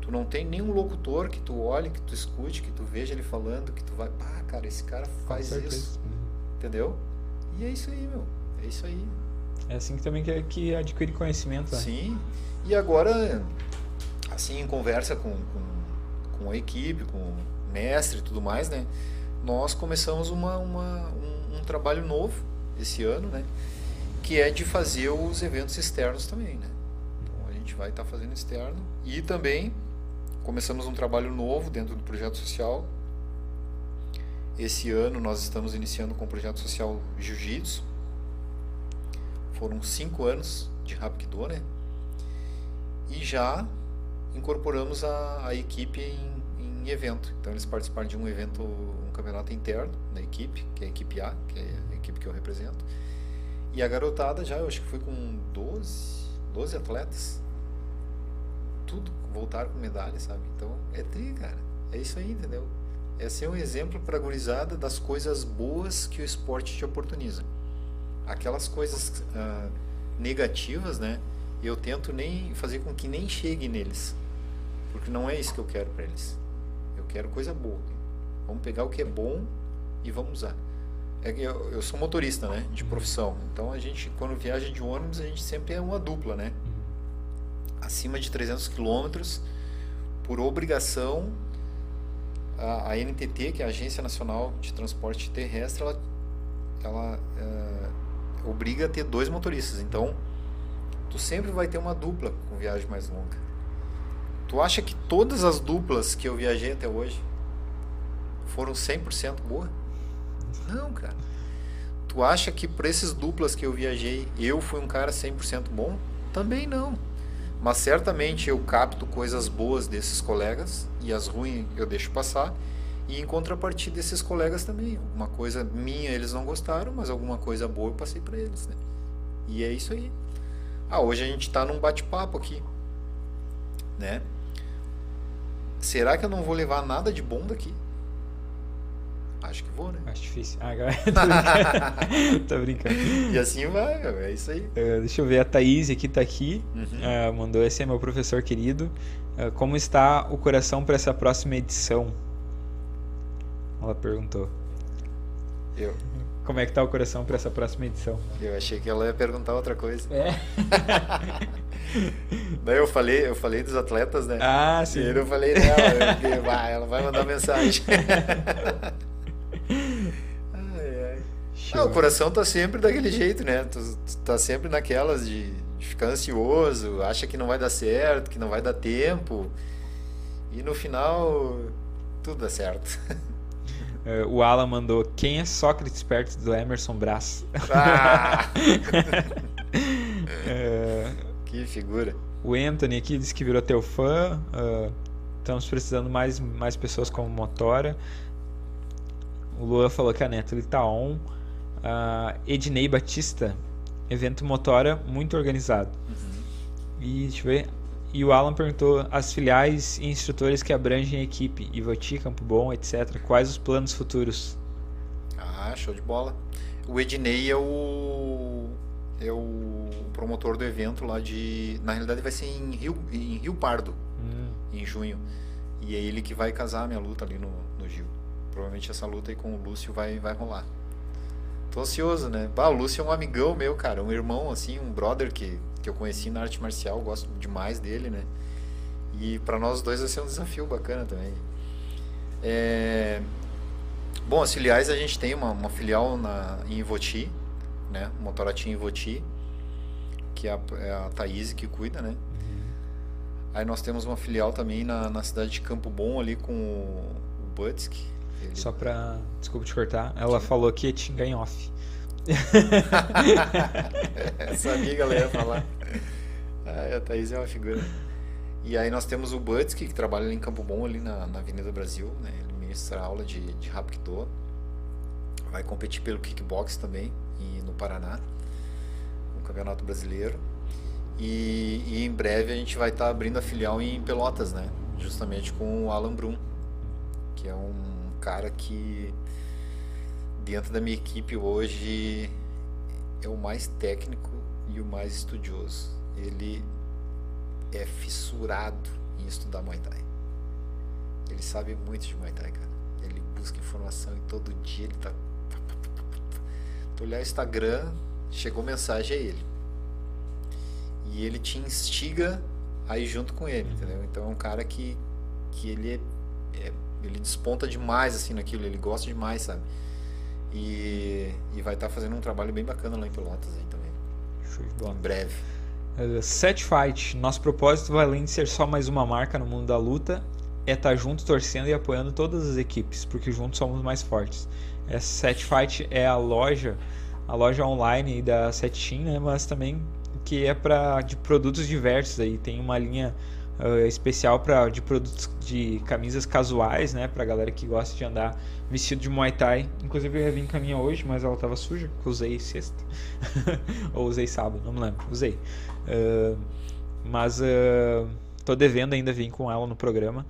Tu não tem nenhum locutor que tu olhe, que tu escute, que tu veja ele falando, que tu vai, pá, cara, esse cara faz isso. Entendeu? E é isso aí, meu. É isso aí. É assim que também que, que adquire conhecimento. Né? Sim. E agora, assim, em conversa com, com, com a equipe, com o mestre e tudo mais, né? Nós começamos uma, uma um, um trabalho novo esse ano, né? Que é de fazer os eventos externos também, né? Então a gente vai estar tá fazendo externo e também começamos um trabalho novo dentro do projeto social. Esse ano nós estamos iniciando com o projeto social Jiu-Jitsu. Foram cinco anos de Rapkido, né? E já incorporamos a, a equipe em, em, evento. Então eles participaram de um evento, um campeonato interno na equipe, que é a equipe A, que é a equipe que eu represento. E a garotada já, eu acho que foi com 12, 12 atletas tudo voltaram com medalha, sabe? Então é tri, cara. É isso aí, entendeu? É ser um exemplo para a gurizada das coisas boas que o esporte te oportuniza. Aquelas coisas uh, negativas, né? Eu tento nem fazer com que nem chegue neles. Porque não é isso que eu quero para eles. Eu quero coisa boa. Vamos pegar o que é bom e vamos usar. É eu, eu sou motorista, né? De profissão. Então a gente, quando viaja de ônibus, a gente sempre é uma dupla, né? acima de 300 quilômetros, por obrigação, a, a, NTT, que é a Agência Nacional de Transporte Terrestre, ela, ela é, obriga a ter dois motoristas. Então, tu sempre vai ter uma dupla com viagem mais longa. Tu acha que todas as duplas que eu viajei até hoje foram 100% boa? Não, cara. Tu acha que por esses duplas que eu viajei, eu fui um cara 100% bom? Também não. Mas certamente eu capto coisas boas desses colegas e as ruins eu deixo passar. E em contrapartida desses colegas também. Uma coisa minha eles não gostaram, mas alguma coisa boa eu passei para eles. Né? E é isso aí. Ah, hoje a gente está num bate-papo aqui. Né? Será que eu não vou levar nada de bom daqui? Acho que vou, né? Acho difícil. Ah, agora *laughs* *laughs* tô brincando. E assim vai, é isso aí. Uh, deixa eu ver, a Thaís aqui tá aqui. Uhum. Uh, mandou esse é meu professor querido. Uh, como está o coração para essa próxima edição? Ela perguntou. Eu. Como é que tá o coração para essa próxima edição? Eu achei que ela ia perguntar outra coisa. É. *laughs* Daí eu falei, eu falei dos atletas, né? Ah, sim. E eu falei dela, eu, ela vai mandar mensagem. *laughs* ai, ai. Ah, o coração tá sempre daquele jeito, né? Tu, tu tá sempre naquelas de, de, ficar ansioso, acha que não vai dar certo, que não vai dar tempo. E no final, tudo dá certo. *laughs* Uh, o Alan mandou: Quem é Sócrates perto do Emerson Brás? Ah! uh, *laughs* que figura. O Anthony aqui disse que virou teu fã. Uh, estamos precisando mais, mais pessoas como Motora. O Lua falou que a Netflix tá on. Uh, Ednei Batista, evento Motora muito organizado. Uhum. E deixa eu ver. E o Alan perguntou as filiais e instrutores que abrangem a equipe, Ivoti, Campo Bom, etc. Quais os planos futuros? Ah, show de bola. O Ednei é o é o promotor do evento lá de, na realidade vai ser em Rio, em Rio Pardo, hum. em junho. E é ele que vai casar a minha luta ali no, no Gil. Provavelmente essa luta aí com o Lúcio vai, vai rolar. Tô ansioso, né? Bah, o Lúcio é um amigão meu, cara. Um irmão, assim, um brother que, que eu conheci na arte marcial. Gosto demais dele, né? E para nós dois vai ser um desafio bacana também. É... Bom, as filiais a gente tem uma, uma filial na, em Ivoti, né? Motorati em Ivoti, que é a, é a Thaís que cuida, né? Aí nós temos uma filial também na, na cidade de Campo Bom, ali com o, o Butsk, ele... Só pra. Desculpa te cortar. Ela Sim. falou que te em off. *laughs* Essa amiga ela ia falar. A Thaís é uma figura. E aí nós temos o Butsky, que trabalha em Campo Bom, ali na, na Avenida Brasil. Né? Ele ministra aula de, de Rapkido. Vai competir pelo kickbox também e no Paraná, no Campeonato Brasileiro. E, e, em breve a gente vai estar tá abrindo a filial em Pelotas, né? Justamente com o Alan Brum, que é um cara que dentro da minha equipe hoje é o mais técnico e o mais estudioso. Ele é fissurado em estudar Muay Thai. Ele sabe muito de Muay Thai, cara. Ele busca informação e todo dia ele tá. Tu olhar o Instagram, chegou mensagem a ele. E ele te instiga aí junto com ele, entendeu? Então é um cara que, que ele é, é ele desponta demais assim naquilo, ele gosta demais, sabe? E, e vai estar tá fazendo um trabalho bem bacana lá em Pelotas aí também. Show de bola. Em breve. Uh, Set Fight, nosso propósito, além de ser só mais uma marca no mundo da luta, é estar tá junto, torcendo e apoiando todas as equipes, porque juntos somos mais fortes. Essa Set Fight é a loja, a loja online da Set Team, né, mas também que é para de produtos diversos aí, tem uma linha uh, especial para de produtos de camisas casuais, né, pra galera que gosta de andar vestido de Muay Thai. Inclusive eu ia vir com a minha hoje, mas ela tava suja, que usei sexta. *laughs* Ou usei sábado, não me lembro. Usei. Uh, mas uh, tô devendo ainda vir com ela no programa.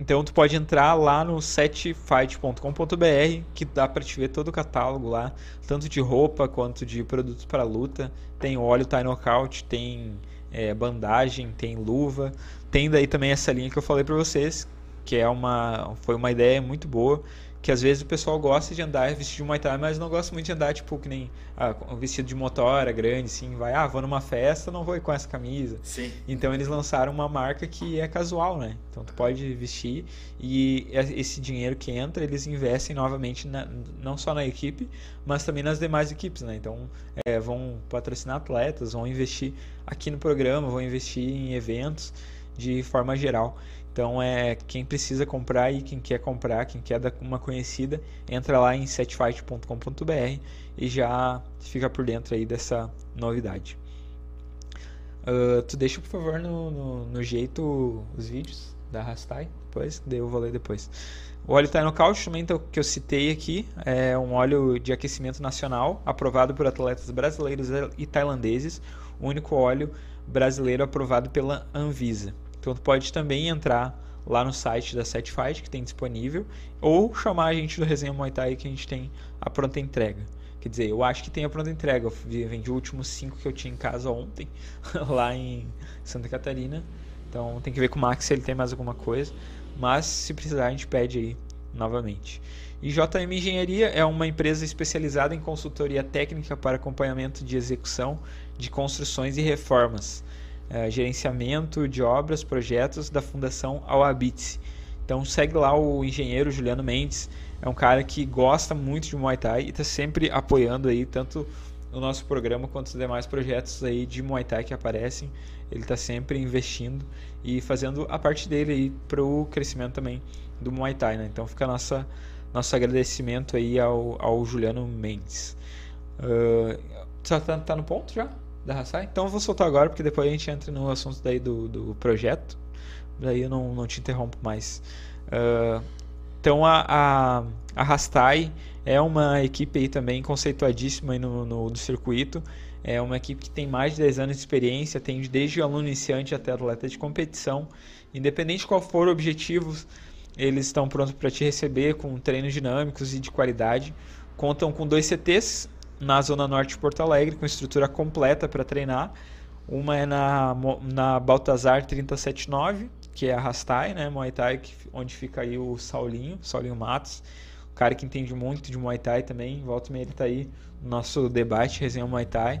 Então tu pode entrar lá no setfight.com.br que dá para te ver todo o catálogo lá, tanto de roupa quanto de produtos para luta. Tem óleo Thai Knockout, tem é, bandagem, tem luva. Tem daí também essa linha que eu falei para vocês, que é uma foi uma ideia muito boa que às vezes o pessoal gosta de andar vestido de Muay Thai, mas não gosta muito de andar, tipo, que nem ah, vestido de motora grande, assim, vai, ah, vou numa festa, não vou ir com essa camisa. Sim. Então eles lançaram uma marca que é casual, né? Então tu pode vestir e esse dinheiro que entra, eles investem novamente na, não só na equipe, mas também nas demais equipes, né? Então é, vão patrocinar atletas, vão investir aqui no programa, vão investir em eventos de forma geral. Então é quem precisa comprar e quem quer comprar, quem quer dar uma conhecida, entra lá em setfight.com.br e já fica por dentro aí dessa novidade. Uh, tu deixa por favor no, no, no, jeito os vídeos da Rastai, depois, daí eu vou ler depois. O óleo Thai Knockout também então, que eu citei aqui é um óleo de aquecimento nacional aprovado por atletas brasileiros e tailandeses, o único óleo brasileiro aprovado pela Anvisa. Então tu pode também entrar lá no site da Set Fight que tem disponível ou chamar a gente do Resenha Muay Thai que a gente tem a pronta entrega. Quer dizer, eu acho que tem a pronta entrega. Eu vendi o último 5 que eu tinha em casa ontem, *laughs* lá em Santa Catarina. Então tem que ver com o Max se ele tem mais alguma coisa. Mas se precisar, a gente pede aí novamente. E JM Engenharia é uma empresa especializada em consultoria técnica para acompanhamento de execução de construções e reformas é, gerenciamento de obras, projetos da Fundação Awabitse. Então segue lá o engenheiro Juliano Mendes, é um cara que gosta muito de Muay Thai e está sempre apoiando aí tanto o nosso programa quanto os demais projetos aí de Muay Thai que aparecem. Ele está sempre investindo e fazendo a parte dele aí para o crescimento também do Muay Thai, né? Então fica nossa nosso agradecimento aí ao, ao Juliano Mendes. Uh, tá, tá no ponto já? Da Hassai. Então eu vou soltar agora, porque depois a gente entra no assunto daí do, do projeto. Daí eu não, não te interrompo mais. Uh, então a, a, a Rastai é uma equipe aí também conceituadíssima aí no, no, no circuito. É uma equipe que tem mais de 10 anos de experiência, tem desde aluno iniciante até atleta de competição. Independente de qual for o objetivo, eles estão prontos para te receber com treinos dinâmicos e de qualidade. Contam com dois CTs, na Zona Norte de Porto Alegre, com estrutura completa para treinar. Uma é na, na Baltazar 379, que é a Rastai, né, Muay Thai, onde fica aí o Saulinho, Saulinho Matos, o cara que entende muito de Muay Thai também, volta e meia ele está aí no nosso debate, resenha Muay Thai.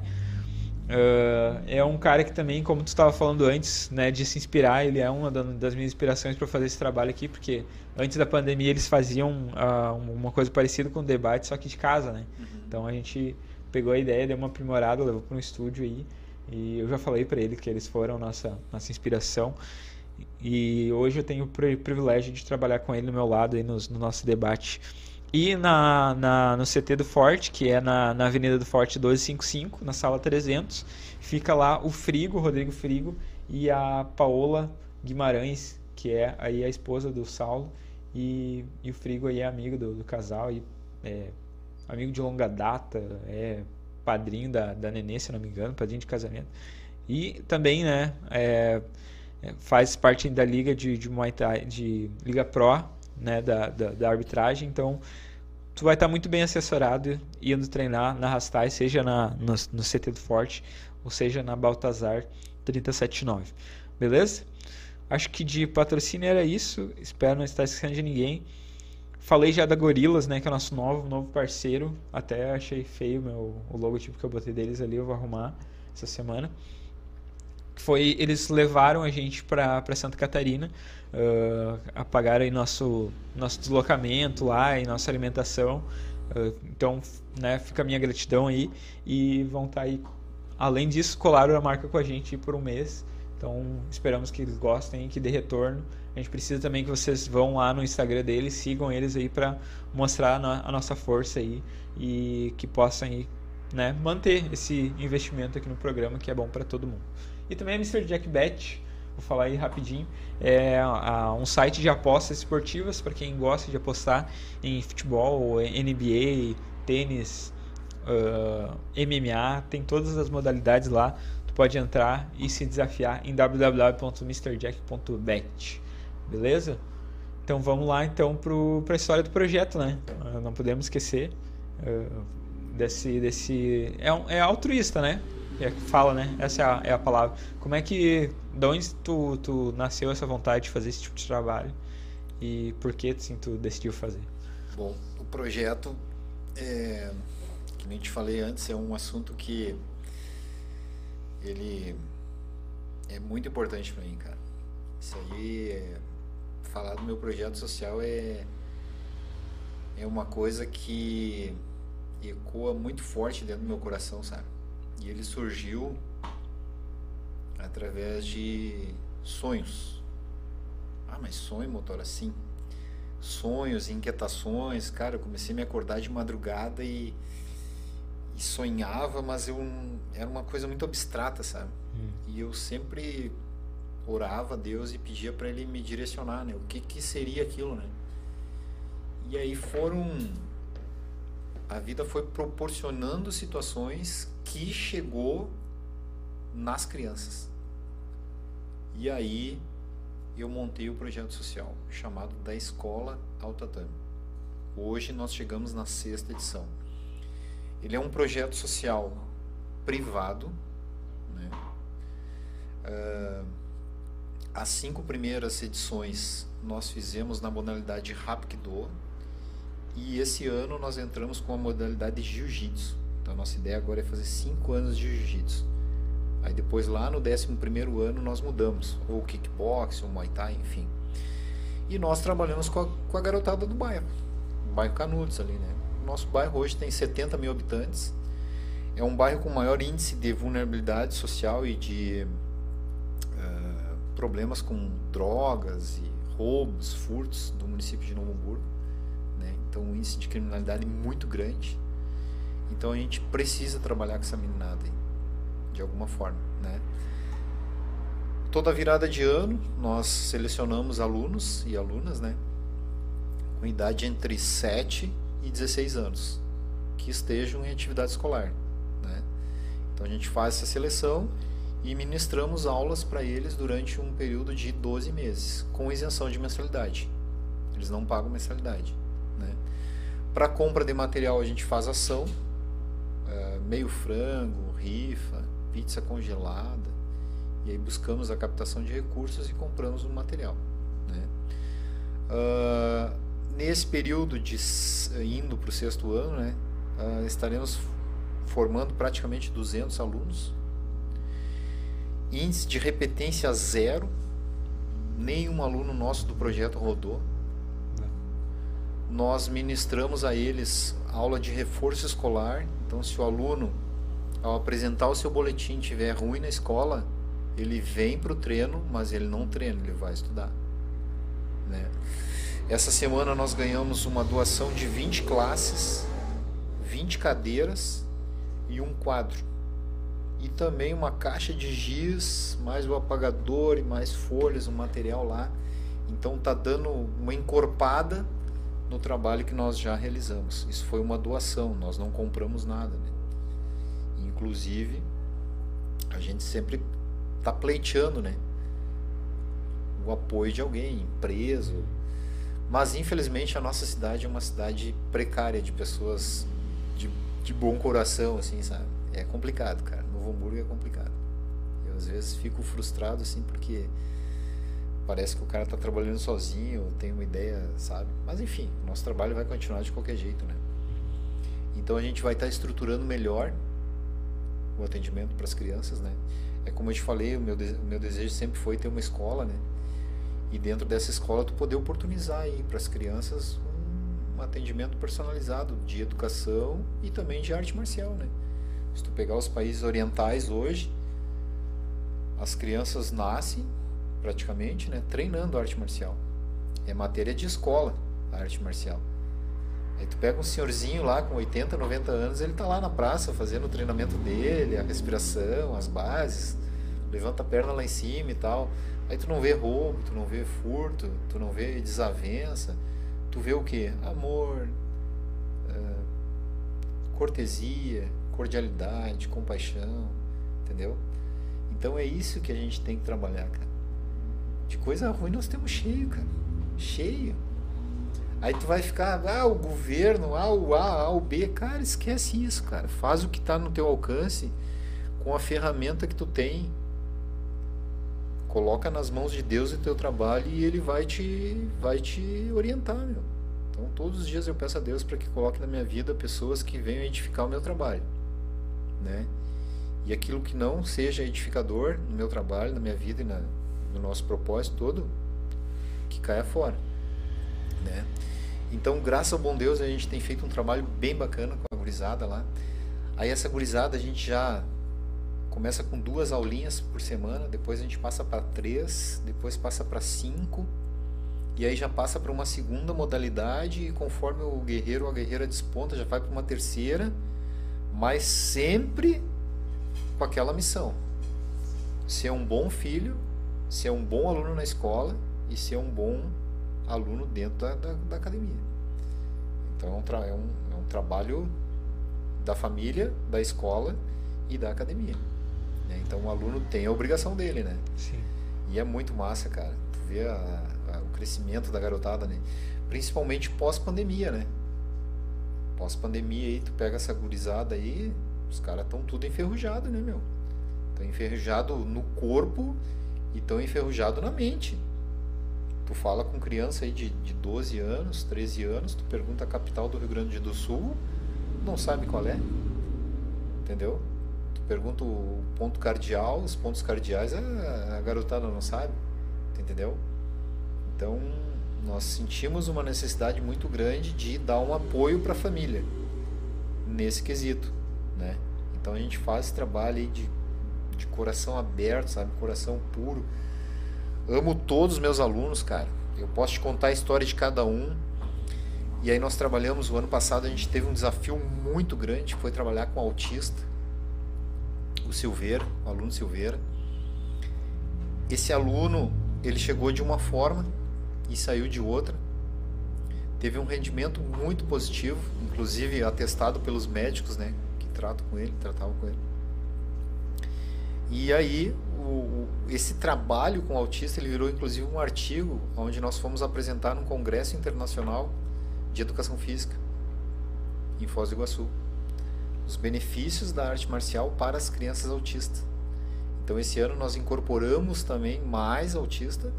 Uh, é um cara que também, como tu estava falando antes, né, de se inspirar, ele é uma das minhas inspirações para fazer esse trabalho aqui, porque antes da pandemia eles faziam uh, uma coisa parecida com o debate, só que de casa, né? Uhum. Então a gente pegou a ideia, deu uma aprimorada, levou para um estúdio aí, e eu já falei para ele que eles foram nossa nossa inspiração. E hoje eu tenho o privilégio de trabalhar com ele no meu lado aí no, no nosso debate. E na, na, no CT do Forte, que é na, na Avenida do Forte 1255, na sala 300, fica lá o Frigo, Rodrigo Frigo, e a Paola Guimarães, que é aí a esposa do Saulo. E, e o Frigo aí é amigo do, do casal, e é amigo de longa data, é padrinho da, da Nenê, se não me engano, padrinho de casamento. E também, né, é, é, faz parte da liga de, de Muay Thai, de Liga Pro, né, da, da, da arbitragem, então tu vai estar muito bem assessorado indo treinar na Rastai, seja na, no, no CT do Forte, ou seja na Baltazar 379. Beleza? Acho que de patrocínio era isso. Espero não estar esquecendo de ninguém. Falei já da Gorilas, né, que é nosso novo, novo parceiro. Até achei feio meu, o logotipo que eu botei deles ali, eu vou arrumar essa semana foi eles levaram a gente para Santa Catarina, uh, apagaram aí nosso nosso deslocamento lá e nossa alimentação. Uh, então, né, fica a minha gratidão aí e vão estar tá aí. Além disso, colaram a marca com a gente por um mês. Então, esperamos que eles gostem, que dê retorno. A gente precisa também que vocês vão lá no Instagram deles, sigam eles aí para mostrar a nossa força aí e que possam aí, né, manter esse investimento aqui no programa que é bom para todo mundo. E também a Mr. Jack Bet, vou falar aí rapidinho, é um site de apostas esportivas para quem gosta de apostar em futebol, NBA, tênis, uh, MMA, tem todas as modalidades lá. Tu pode entrar e se desafiar em www.mrjack.bet. Beleza? Então vamos lá então para a história do projeto, né? Uh, não podemos esquecer uh, desse desse é, um, é altruísta, né? é, fala, né? Essa é a, é a, palavra. Como é que. De onde tu, tu nasceu essa vontade de fazer esse tipo de trabalho? E por que assim, tu decidiu fazer? Bom, o projeto, é, que nem te falei antes, é um assunto que ele é muito importante para mim, cara. Isso aí, é, falar do meu projeto social é, é uma coisa que ecoa muito forte dentro do meu coração, sabe? E ele surgiu através de sonhos. Ah, mas sonho, motor, assim. Sonhos, inquietações, cara, eu comecei a me acordar de madrugada e, e sonhava, mas eu era uma coisa muito abstrata, sabe? Hum. E eu sempre orava a Deus e pedia para ele me direcionar, né? O que que seria aquilo, né? E aí foram a vida foi proporcionando situações que chegou nas crianças. E aí eu montei o projeto social chamado da Escola Altatame. Hoje nós chegamos na sexta edição. Ele é um projeto social privado. Né? Uh, as cinco primeiras edições nós fizemos na modalidade Rapkido, e esse ano nós entramos com a modalidade de jiu-jitsu. Então a nossa ideia agora é fazer 5 anos de jiu-jitsu. Aí depois lá no 11 ano nós mudamos, ou kickbox, ou muay thai, enfim. E nós trabalhamos com a, com a garotada do bairro, o bairro Canudos ali, né? Nosso bairro hoje tem 70 mil habitantes. É um bairro com maior índice de vulnerabilidade social e de problemas com drogas e roubos, furtos do município de Novo Hamburgo. Então, um índice de criminalidade muito grande. Então, a gente precisa trabalhar com essa meninada aí, de alguma forma, né? Toda virada de ano, nós selecionamos alunos e alunas, né? Com idade entre 7 e 16 anos, que estejam em atividade escolar, né? Então, a gente faz essa seleção e ministramos aulas para eles durante um período de 12 meses, com isenção de mensalidade. Eles não pagam mensalidade. Né? Para compra de material a gente faz ação, é, meio frango, rifa, pizza congelada, e aí buscamos a captação de recursos e compramos o material. Né? Uh, nesse período de indo para o sexto ano, né, uh, estaremos formando praticamente 200 alunos. Índice de repetência zero, nenhum aluno nosso do projeto rodou nós ministramos a eles aula de reforço escolar. Então, se o aluno, ao apresentar o seu boletim, tiver ruim na escola, ele vem para o treino, mas ele não treina, ele vai estudar. Né? Essa semana nós ganhamos uma doação de 20 classes, 20 cadeiras e um quadro. E também uma caixa de giz, mais o apagador e mais folhas, o material lá. Então tá dando uma encorpada no trabalho que nós já realizamos. Isso foi uma doação, nós não compramos nada. Né? Inclusive, a gente sempre tá pleiteando, né? O apoio de alguém, preso. Mas infelizmente a nossa cidade é uma cidade precária de pessoas de, de bom coração, assim, sabe? É complicado, cara. Novo Hamburgo é complicado. Eu às vezes fico frustrado, assim, porque parece que o cara tá trabalhando sozinho, tem uma ideia, sabe? Mas enfim, o nosso trabalho vai continuar de qualquer jeito, né? Então a gente vai estar tá estruturando melhor o atendimento para as crianças, né? É como eu te falei, o meu, o meu desejo sempre foi ter uma escola, né? E dentro dessa escola tu poder oportunizar aí para as crianças um, um atendimento personalizado de educação e também de arte marcial, né? Se tu pegar os países orientais hoje, as crianças nascem praticamente, né, treinando arte marcial. É matéria de escola a arte marcial. Aí tu pega um senhorzinho lá com 80, 90 anos, ele tá lá na praça fazendo o treinamento dele, a respiração, as bases, levanta a perna lá em cima e tal. Aí tu não vê roubo, tu não vê furto, tu não vê desavença. Tu vê o que? Amor, cortesia, cordialidade, compaixão, entendeu? Então é isso que a gente tem que trabalhar, cara. De coisa ruim nós temos cheio, cara. Cheio. Aí tu vai ficar, ah, o governo, ah, o A, ah, o B. Cara, esquece isso, cara. Faz o que está no teu alcance com a ferramenta que tu tem. Coloca nas mãos de Deus o teu trabalho e ele vai te, vai te orientar, meu. Então, todos os dias eu peço a Deus para que coloque na minha vida pessoas que venham edificar o meu trabalho, né? E aquilo que não seja edificador no meu trabalho, na minha vida e na, no nosso propósito todo, que caia fora, né? Então, graças ao bom Deus, a gente tem feito um trabalho bem bacana com a gurizada lá. Aí essa gurizada a gente já começa com duas aulinhas por semana, depois a gente passa para três, depois passa para cinco, e aí já passa para uma segunda modalidade, e conforme o guerreiro ou a guerreira desponta, já vai para uma terceira, mas sempre com aquela missão: ser um bom filho, ser um bom aluno na escola e ser um bom aluno dentro da, da, da academia. Então é um, é, um, é um trabalho da família, da escola e da academia. Né? Então o aluno tem a obrigação dele, né? Sim. E é muito massa, cara. Tu vê a, a, o crescimento da garotada, né? Principalmente pós-pandemia, né? Pós-pandemia aí, tu pega essa gurizada aí, os caras estão tudo enferrujado, né, meu? Estão enferrujado no corpo e estão enferrujado na mente. Tu fala com criança aí de, de 12 anos, 13 anos, tu pergunta a capital do Rio Grande do Sul, não sabe qual é. Entendeu? Tu pergunta o ponto cardial, os pontos cardeais, a, a garotada não sabe. Entendeu? Então, nós sentimos uma necessidade muito grande de dar um apoio para a família nesse quesito, né? Então a gente faz esse trabalho de, de coração aberto, sabe? Coração puro Amo todos os meus alunos, cara. Eu posso te contar a história de cada um. E aí nós trabalhamos, o ano passado a gente teve um desafio muito grande, foi trabalhar com o autista, o Silveira, o aluno Silveira. Esse aluno, ele chegou de uma forma e saiu de outra. Teve um rendimento muito positivo, inclusive atestado pelos médicos, né, que tratam com ele, tratavam com ele. E aí o, esse trabalho com o autista ele virou inclusive um artigo onde nós fomos apresentar num congresso internacional de educação física em Foz do Iguaçu os benefícios da arte marcial para as crianças autistas. Então esse ano nós incorporamos também mais autista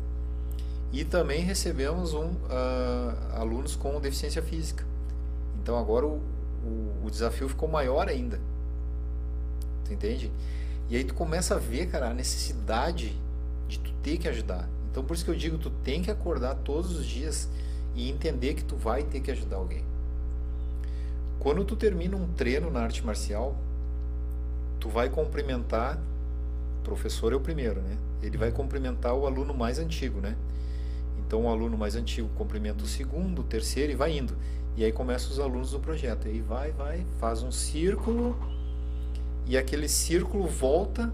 e também recebemos um, uh, alunos com deficiência física. Então agora o, o, o desafio ficou maior ainda. Tu entende? E aí tu começa a ver, cara, a necessidade de tu ter que ajudar. Então por isso que eu digo, tu tem que acordar todos os dias e entender que tu vai ter que ajudar alguém. Quando tu termina um treino na arte marcial, tu vai cumprimentar, o professor é o primeiro, né? Ele vai cumprimentar o aluno mais antigo, né? Então o aluno mais antigo cumprimenta o segundo, o terceiro e vai indo. E aí começam os alunos do projeto. E aí vai, vai, faz um círculo e aquele círculo volta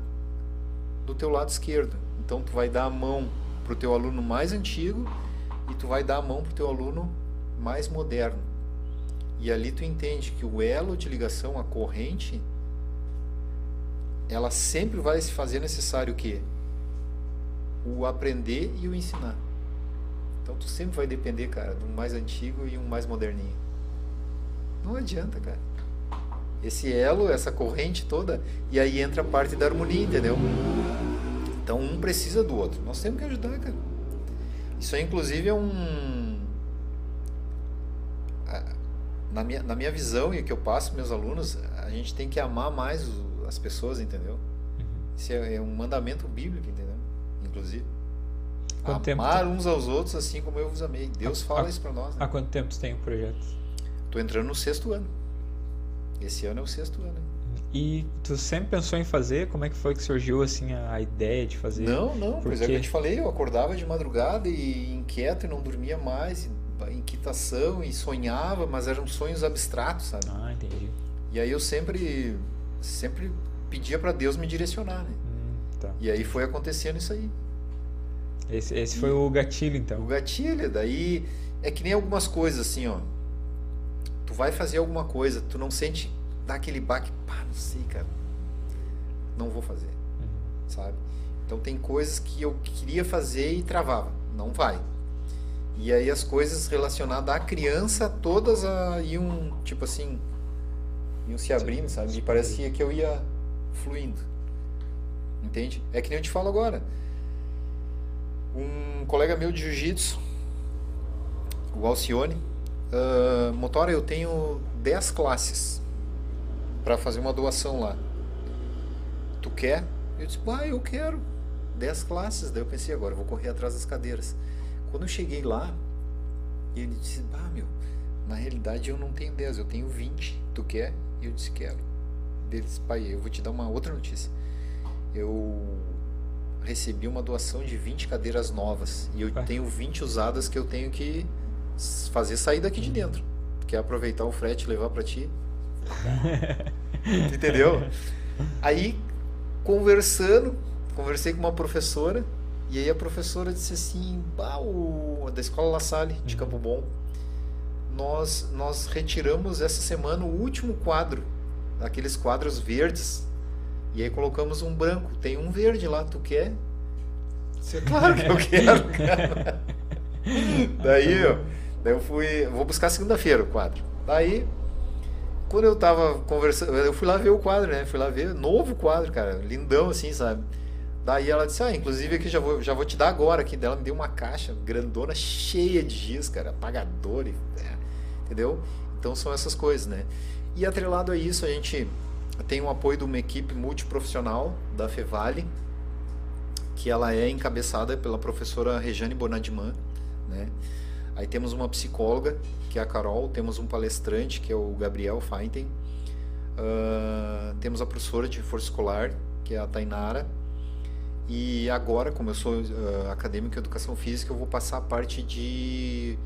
do teu lado esquerdo. Então tu vai dar a mão para o teu aluno mais antigo e tu vai dar a mão para o teu aluno mais moderno. E ali tu entende que o elo de ligação, a corrente, ela sempre vai se fazer necessário o quê? O aprender e o ensinar. Então tu sempre vai depender, cara, de um mais antigo e um mais moderninho. Não adianta, cara. Esse elo, essa corrente toda, e aí entra a parte da harmonia, entendeu? Então um precisa do outro. Nós temos que ajudar, cara. Isso aí, inclusive, é um. Na minha, na minha visão e o que eu passo para meus alunos, a gente tem que amar mais as pessoas, entendeu? Uhum. Isso é, é um mandamento bíblico, entendeu? Inclusive. Quanto Amar tempo... uns aos outros assim como eu vos amei. Deus fala isso para nós. Né? Há quanto tempo você tem o projeto? Tô entrando no sexto ano. Esse ano é o sexto ano. E tu sempre pensou em fazer? Como é que foi que surgiu assim a ideia de fazer? Não, não, Porque... pois é que eu te falei, eu acordava de madrugada e inquieto e não dormia mais, inquietação e sonhava, mas eram sonhos abstratos, sabe? Ah, entendi. E aí eu sempre sempre pedia para Deus me direcionar, né? Hum, tá. E aí foi acontecendo isso aí. Esse, esse foi o gatilho, então. O gatilho, daí é que nem algumas coisas assim, ó. Tu vai fazer alguma coisa, tu não sente dá aquele baque, pá, não sei, cara. Não vou fazer. Uhum. Sabe? Então tem coisas que eu queria fazer e travava. Não vai. E aí as coisas relacionadas à criança, todas a, iam, tipo assim, iam se abrindo, sabe? E parecia que eu ia fluindo. Entende? É que nem eu te falo agora. Um colega meu de jiu-jitsu, o Alcione, uh, Motora, eu tenho 10 classes para fazer uma doação lá. Tu quer? Eu disse, ah, eu quero. 10 classes. Daí eu pensei, agora eu vou correr atrás das cadeiras. Quando eu cheguei lá, ele disse, ah, meu, na realidade eu não tenho 10, eu tenho 20. Tu quer? Eu disse, quero. Ele disse, pai, eu vou te dar uma outra notícia. Eu recebi uma doação de 20 cadeiras novas. E eu ah. tenho 20 usadas que eu tenho que fazer sair daqui de dentro. Quer aproveitar o frete e levar para ti? *laughs* Entendeu? Aí, conversando, conversei com uma professora, e aí a professora disse assim, o, da Escola La Salle, de uhum. Campo Bom, nós, nós retiramos essa semana o último quadro, aqueles quadros verdes, e aí colocamos um branco. Tem um verde lá, tu quer? Você, claro que eu quero, *laughs* cara. daí, eu, daí eu fui, vou buscar segunda-feira o quadro. Daí quando eu tava conversando, eu fui lá ver o quadro, né? Fui lá ver, novo quadro, cara, lindão assim, sabe? Daí ela disse, ah, inclusive aqui já vou, já vou te dar agora aqui. Dela me deu uma caixa grandona, cheia de giz, cara, apagador, é, entendeu? Então são essas coisas, né? E atrelado a isso, a gente tem o apoio de uma equipe multiprofissional da Fevale, que ela é encabeçada pela professora Rejane Bonadiman, né? Aí temos uma psicóloga, que é a Carol, temos um palestrante, que é o Gabriel Feinten, uh, temos a professora de reforço escolar, que é a Tainara, e agora, como eu sou uh, acadêmico em educação física, eu vou passar a parte de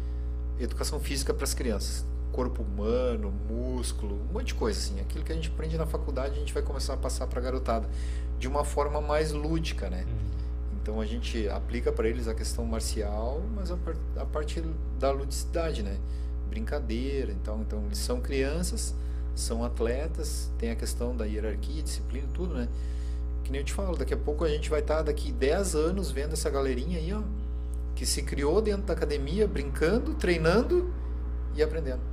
educação física para as crianças. Corpo humano, músculo, um monte de coisa assim. Aquilo que a gente aprende na faculdade, a gente vai começar a passar para a garotada de uma forma mais lúdica, né? Uhum. Então a gente aplica para eles a questão marcial, mas a, a partir da ludicidade, né? Brincadeira, então, então eles são crianças, são atletas, tem a questão da hierarquia, disciplina, tudo, né? Que nem eu te falo, daqui a pouco a gente vai estar tá daqui 10 anos vendo essa galerinha aí, ó, que se criou dentro da academia, brincando, treinando e aprendendo.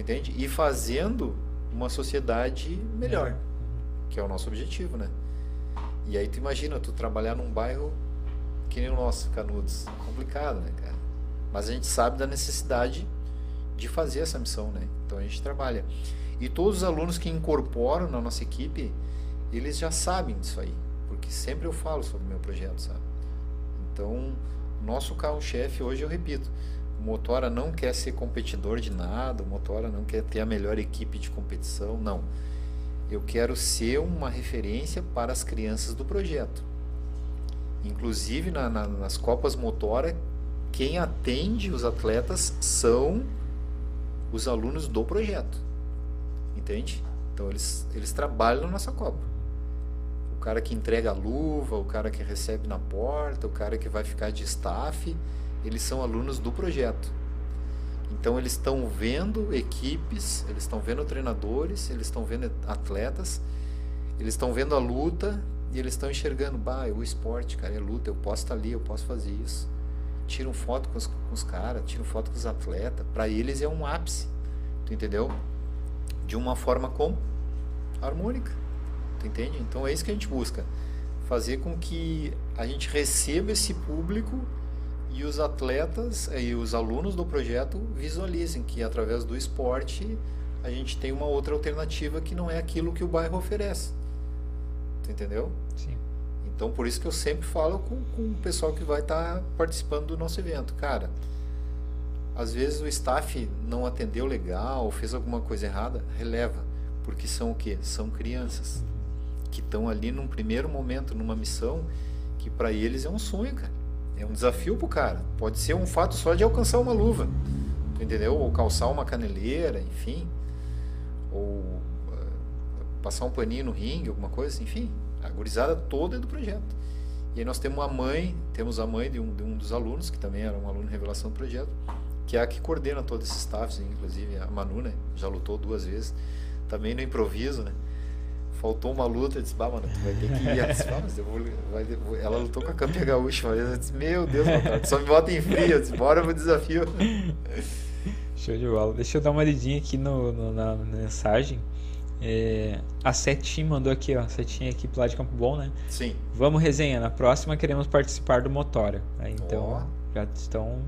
Tu entende? E fazendo uma sociedade melhor, que é o nosso objetivo, né? E aí tu imagina, tu trabalhar num bairro que nem o nosso, Canudos. Complicado, né, cara? Mas a gente sabe da necessidade de fazer essa missão, né? Então a gente trabalha. E todos os alunos que incorporam na nossa equipe, eles já sabem disso aí. Porque sempre eu falo sobre o meu projeto, sabe? Então, nosso carro-chefe hoje, eu repito, o Motora não quer ser competidor de nada, o Motora não quer ter a melhor equipe de competição, não eu quero ser uma referência para as crianças do projeto. Inclusive na, na, nas Copas Motora, quem atende os atletas são os alunos do projeto. Entende? Então eles, eles trabalham na nossa Copa. O cara que entrega a luva, o cara que recebe na porta, o cara que vai ficar de staff, eles são alunos do projeto. Então eles estão vendo equipes, eles estão vendo treinadores, eles estão vendo atletas eles estão vendo a luta e eles estão enxergando, bah, o esporte, cara, é luta, eu posso estar ali, eu posso fazer isso. Tiram foto com os, com os caras, tiram foto com os atletas. Para eles é um ápice, tu entendeu? De uma forma como? Harmônica, tu entende? Então é isso que a gente busca. Fazer com que a gente receba esse público e os atletas e os alunos do projeto visualizem que através do esporte a gente tem uma outra alternativa que não é aquilo que o bairro oferece. Tu entendeu? Sim. Então por isso que eu sempre falo com, com o pessoal que vai estar tá participando do nosso evento. Cara, às vezes o staff não atendeu legal, fez alguma coisa errada, releva. Porque são o quê? São crianças que estão ali num primeiro momento, numa missão que para eles é um sonho, cara. É um desafio pro cara. Pode ser um fato só de alcançar uma luva, entendeu? Ou calçar uma caneleira, enfim. Ou uh, passar um paninho no ringue, alguma coisa enfim. A gurizada toda é do projeto. E aí nós temos a mãe, temos a mãe de um, de um dos alunos, que também era um aluno revelação do projeto, que é a que coordena todo esse staff, inclusive a Manu, né? Já lutou duas vezes. Também no improviso, né? Faltou uma luta, eu disse, bah, mano, tu vai ter que ir. Ela disse, mas eu vou, vai, ela lutou com a Campia Gaúcha, mas eu disse, meu Deus, só me bota em frio, eu disse, bora pro desafio. Show de bola. Deixa eu dar uma lidinha aqui no, no na mensagem. É, a Setinha mandou aqui, ó. Setinha aqui pro lado de Campo Bom, né? Sim. Vamos, resenha. Na próxima queremos participar do Motória. Aí, então, oh. já estão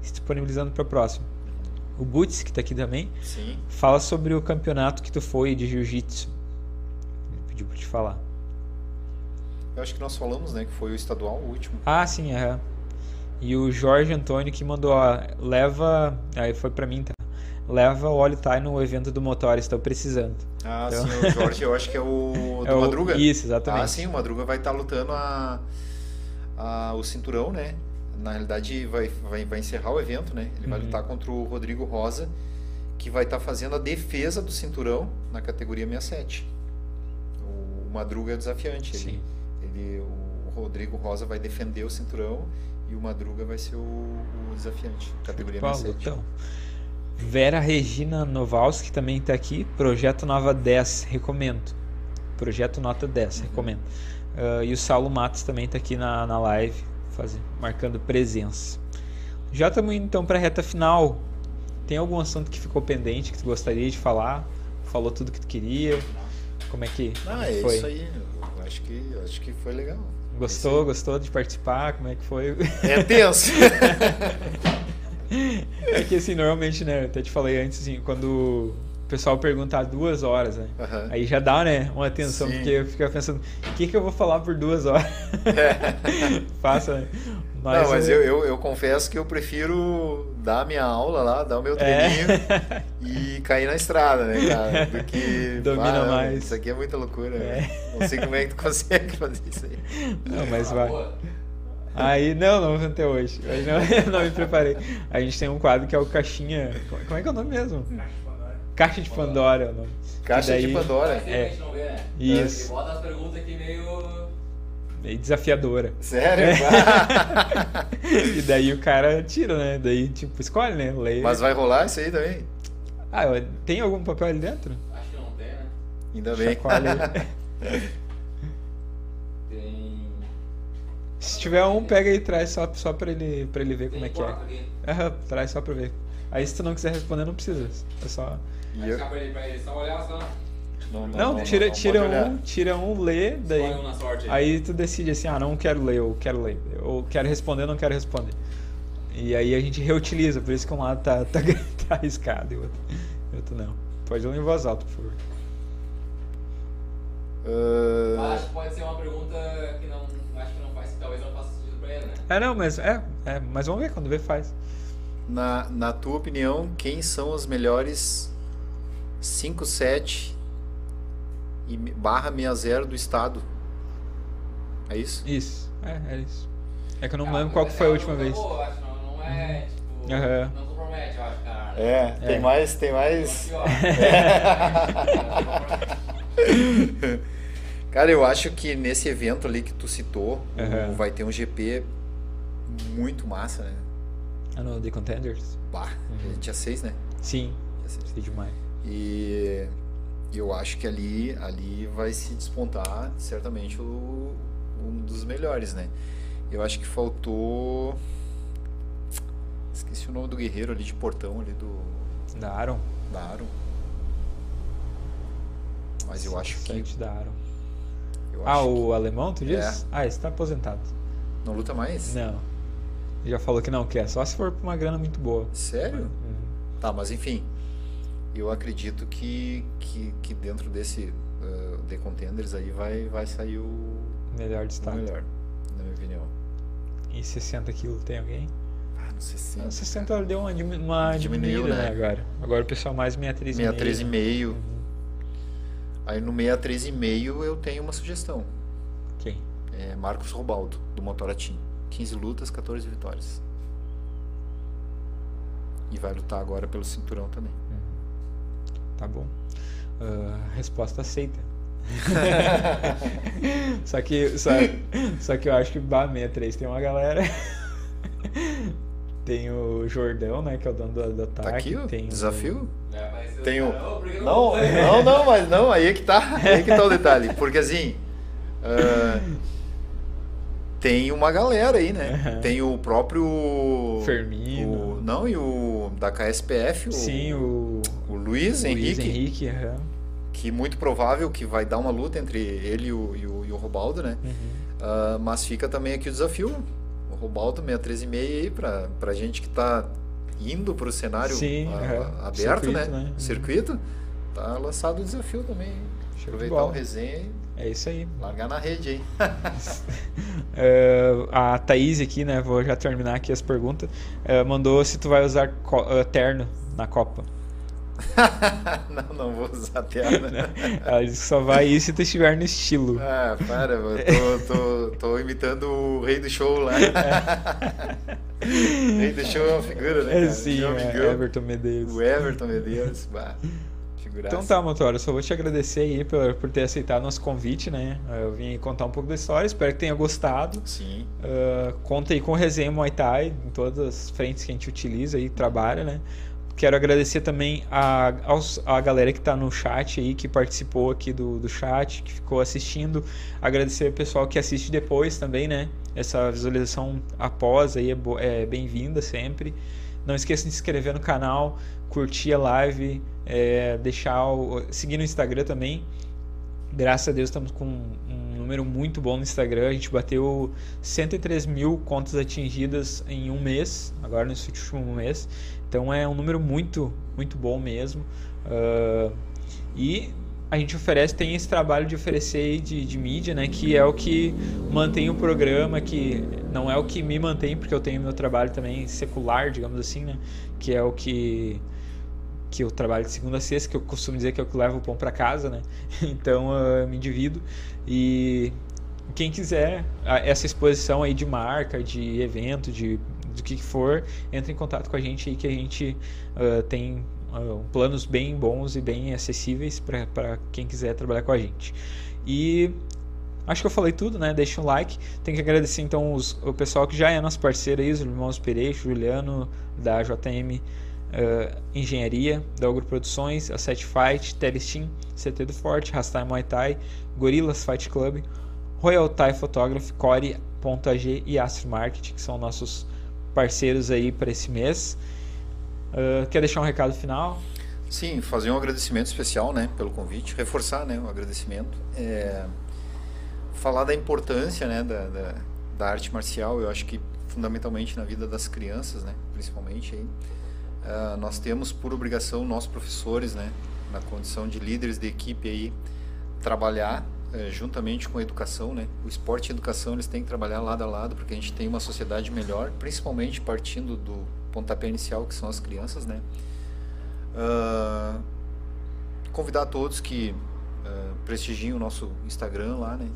se disponibilizando para a próxima. O Butz, que está aqui também, Sim. fala sobre o campeonato que tu foi de jiu-jitsu para te falar. Eu acho que nós falamos, né, que foi o estadual o último. Ah, sim, é. E o Jorge Antônio que mandou, ó, leva, aí foi para mim, tá? Leva o óleo Thai no evento do motor, estou precisando. Ah, então... sim, o *laughs* Jorge, eu acho que é o é do é Madruga. Isso, exatamente. Ah, sim, o Madruga vai estar tá lutando a, a, o cinturão, né? Na realidade, vai, vai, vai encerrar o evento, né? Ele uhum. vai lutar contra o Rodrigo Rosa, que vai estar tá fazendo a defesa do cinturão na categoria 67. Madruga é desafiante. Ele, ele, o Rodrigo Rosa vai defender o cinturão e o Madruga vai ser o, o desafiante, categoria Paulo, 67. Então, Vera Regina Novalski também está aqui, Projeto Nova 10, recomendo. Projeto Nota 10, uhum. recomendo. Uh, e o Saulo Matos também está aqui na, na live, fazendo, marcando presença. Já estamos indo então para a reta final. Tem algum assunto que ficou pendente que tu gostaria de falar? Falou tudo que tu queria? Como é que ah, é foi? isso aí. Eu acho que, acho que foi legal. Gostou? Gostou de participar? Como é que foi? É tenso. *laughs* é que assim, normalmente, né? Eu até te falei antes, assim, quando o pessoal perguntar duas horas, né? Uhum. Aí já dá, né? Uma atenção, Sim. porque fica pensando, o que, que eu vou falar por duas horas? É. *laughs* Faça, né? Mas, Não, mas é... eu, eu, eu, confesso que eu prefiro dar a minha aula lá, dar o meu treininho é. *laughs* e cair na estrada, né, cara? Do que. *laughs* Domina ah, mais. Isso aqui é muita loucura. É. Não sei como é que tu *laughs* consegue fazer isso aí. Não, mas vai. Aí, não, não até hoje. Hoje não, não me preparei. A gente tem um quadro que é o Caixinha. Como é que é o nome mesmo? Caixa de Pandora é o nome. Caixa daí, de Pandora. É. Isso. Bota as perguntas aqui meio meio desafiadora. Sério? É. *laughs* e daí o cara tira, né? Daí, tipo, escolhe, né? Lê. Mas vai rolar isso aí também? Ah, tem algum papel ali dentro? Acho que não tem, né? Ainda bem. *laughs* tem. Se tiver um, pega e traz só, só pra, ele, pra ele ver tem como é que é. Aham, traz só pra ver. Aí se tu não quiser responder, não precisa. É só. Vai eu... pra ele, pra ele só olhar só. Não, não, não, tira, não, tira um, tira um, lê, daí. Um sorte, aí tu decide assim, ah, não quero ler, ou quero ler. Ou quero responder, não quero responder. E aí a gente reutiliza, por isso que um lado tá, tá, *laughs* tá arriscado e o outro, outro não. Pode ler em voz alta, por favor. Uh... Acho que pode ser uma pergunta que não. Acho que não faz, talvez não faça sentido pra ele, né? É, não, mas é, é, mas vamos ver, quando vê faz. Na, na tua opinião, quem são os melhores 5, 7 e barra 60 do estado. É isso? Isso, é, é isso. É que eu não ah, lembro qual que foi a última vez. Boa, acho, não, não é, tipo, uhum. não compromete, eu acho, cara. É, tem é. mais, tem mais... *laughs* cara, eu acho que nesse evento ali que tu citou, uhum. vai ter um GP muito massa, né? Ah, no The Contenders? Bah, uhum. dia 6, né? Sim, dia 6 demais. E eu acho que ali, ali vai se despontar certamente o, um dos melhores, né? Eu acho que faltou. Esqueci o nome do guerreiro ali de portão ali do. Da Aaron? Da Aaron. Mas eu acho que. Da Aaron. ah, o que... alemão, tu diz? É. Ah, esse tá aposentado. Não luta mais? Não. Já falou que não quer, só se for por uma grana muito boa. Sério? Uhum. Tá, mas enfim. Eu acredito que, que, que dentro desse uh, The Contenders aí vai, vai sair o. Melhor destaque. O melhor, na minha opinião. E 60 quilos tem alguém? Ah, no 60. No 60 ela deu uma, uma diminuída, né? né? agora. Agora o pessoal mais 63,5. 63,5. Uhum. Aí no 63,5 eu tenho uma sugestão. Quem? É Marcos Robaldo, do Motoratim. 15 lutas, 14 vitórias. E vai lutar agora pelo cinturão também. Tá bom. Uh, resposta aceita. *laughs* só que só, só que eu acho que Bah 63 tem uma galera. tem o Jordão, né? Que é o dono do, do ataque. Tá aqui o tem desafio? O... É, tem o... Não, não, não, mas não, aí é que tá. Aí é que tá o detalhe. Porque assim. Uh, tem uma galera aí, né? Uhum. Tem o próprio. Fermino. O, não, e o da KSPF. O, Sim, o. O Luiz, Luiz Henrique. Henrique, uhum. Que muito provável que vai dar uma luta entre ele e o, e o, e o Robaldo, né? Uhum. Uh, mas fica também aqui o desafio. O Robaldo 636 aí, pra, pra gente que tá indo pro cenário Sim, a, aberto, Circuito, né? né? Circuito. Tá lançado o desafio também. Aproveitar o resenha é isso aí. Largar na rede aí. *laughs* uh, a Thaís aqui, né? Vou já terminar aqui as perguntas. Uh, mandou se tu vai usar uh, terno na Copa. *laughs* não, não vou usar terno. *laughs* Ela disse que só vai ir se tu estiver no estilo. Ah, para, eu tô, tô, tô imitando o rei do show lá. rei do show é uma figura, né? É, sim, é, Everton Medeiros. O Everton Medeiros, bah. Figuraça. Então tá, Motora, só vou te agradecer aí por, por ter aceitado nosso convite, né? Eu vim contar um pouco da história, espero que tenha gostado. Sim. Uh, conta aí com o Resenha Muay Thai em todas as frentes que a gente utiliza e trabalha, né? Quero agradecer também a, aos, a galera que está no chat aí, que participou aqui do, do chat, que ficou assistindo. Agradecer o pessoal que assiste depois também, né? Essa visualização após aí é, é bem-vinda sempre. Não esqueça de se inscrever no canal, curtir a live, é, deixar o, seguir no Instagram também. Graças a Deus estamos com um número muito bom no Instagram. A gente bateu 103 mil contas atingidas em um mês, agora nesse último mês. Então é um número muito, muito bom mesmo. Uh, e a gente oferece, tem esse trabalho de oferecer de, de mídia, né? Que é o que mantém o programa, que não é o que me mantém, porque eu tenho meu trabalho também secular, digamos assim, né? Que é o que que eu trabalho de segunda a sexta, que eu costumo dizer que é o que leva o pão para casa, né? *laughs* Então eu me divido e quem quiser essa exposição aí de marca, de evento, de do que for, entre em contato com a gente aí que a gente uh, tem uh, planos bem bons e bem acessíveis para quem quiser trabalhar com a gente. E acho que eu falei tudo, né? Deixa um like. Tem que agradecer então os, o pessoal que já é nosso parceiro aí, os irmãos Pereira, Juliano da JM uh, Engenharia, da Ogro Produções, a Set Fight, Telestim, CT do Forte, Rastai Muay Thai, Gorilas Fight Club, Royal Thai Photography, Core.ag e Astro Marketing, que são nossos parceiros aí para esse mês. Uh, quer deixar um recado final? Sim, fazer um agradecimento especial, né, pelo convite, reforçar, né, o agradecimento, é, falar da importância, né, da, da, da, arte marcial. Eu acho que fundamentalmente na vida das crianças, né, principalmente aí. Uh, nós temos por obrigação, nós professores, né, na condição de líderes de equipe aí, trabalhar uh, juntamente com a educação, né? O esporte e a educação eles têm que trabalhar lado a lado para que a gente tenha uma sociedade melhor, principalmente partindo do pontapé inicial que são as crianças, né? Uh, convidar todos que prestigiem o nosso Instagram lá, né?